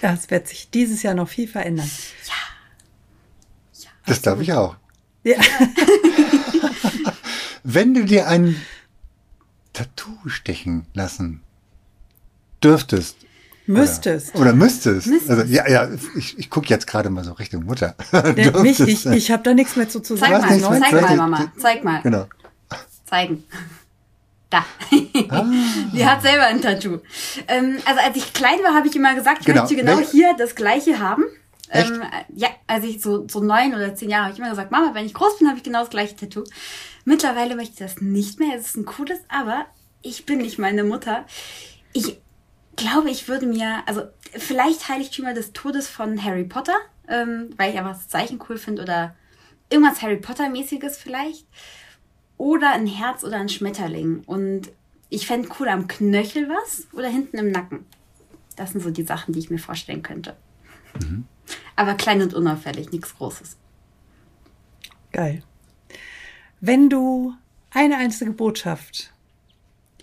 Ja, es wird sich dieses Jahr noch viel verändern. Das darf ich auch. Ja. Wenn du dir ein Tattoo stechen lassen dürftest. Müsstest. Oder, oder müsstest. Müsstest. Also, ja, ja, ich, ich gucke jetzt gerade mal so Richtung Mutter. Mich, ich ich habe da nichts mehr zu, zu Zeig sagen. Was mal, zeig mal. Mama. Zeig mal. Genau. Zeigen. Da. Die hat selber ein Tattoo. Ähm, also als ich klein war, habe ich immer gesagt, ich Genau. möchte genau Welch- hier das gleiche haben. Ähm, ja, als ich so, so neun oder zehn Jahre habe ich immer gesagt, Mama, wenn ich groß bin, habe ich genau das gleiche Tattoo. Mittlerweile möchte ich das nicht mehr. Es ist ein cooles, aber ich bin nicht meine Mutter. Ich glaube, ich würde mir, also vielleicht Heiligtümer des Todes von Harry Potter, ähm, weil ich einfach das Zeichen cool finde oder irgendwas Harry Potter-mäßiges vielleicht. Oder ein Herz oder ein Schmetterling. Und ich fände cool am Knöchel was oder hinten im Nacken. Das sind so die Sachen, die ich mir vorstellen könnte. Aber klein und unauffällig, nichts Großes. Geil. Wenn du eine einzige Botschaft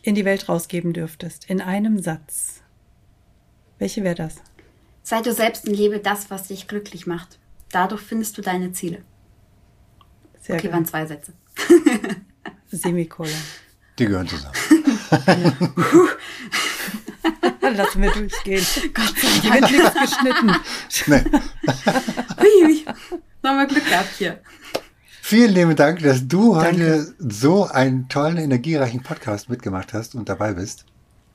in die Welt rausgeben dürftest, in einem Satz, welche wäre das? Sei du selbst und lebe das, was dich glücklich macht. Dadurch findest du deine Ziele. Sehr Okay, geil. waren zwei Sätze. Semikolon. Die gehören zusammen. Lassen wir durchgehen. Gott sei Dank. Wird nichts geschnitten. Nee. Nochmal Glück gehabt hier. Vielen lieben Dank, dass du heute Danke. so einen tollen, energiereichen Podcast mitgemacht hast und dabei bist.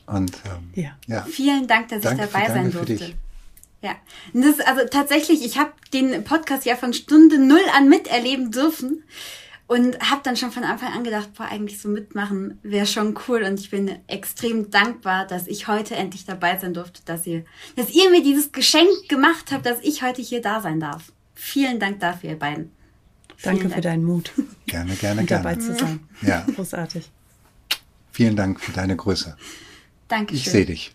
Und ähm, Ja. ja. Vielen Dank, dass Danke ich dabei sein danke für durfte. dich. Ja, und das, also tatsächlich, ich habe den Podcast ja von Stunde null an miterleben dürfen und habe dann schon von Anfang an gedacht, boah, eigentlich so mitmachen wäre schon cool und ich bin extrem dankbar, dass ich heute endlich dabei sein durfte, dass ihr, dass ihr mir dieses Geschenk gemacht habt, dass ich heute hier da sein darf. Vielen Dank dafür, ihr beiden. Danke Vielen für Dank. deinen Mut, Gerne, gerne, und dabei gerne. zu sein. Ja, Großartig. vielen Dank für deine Größe. Dankeschön. Ich sehe dich.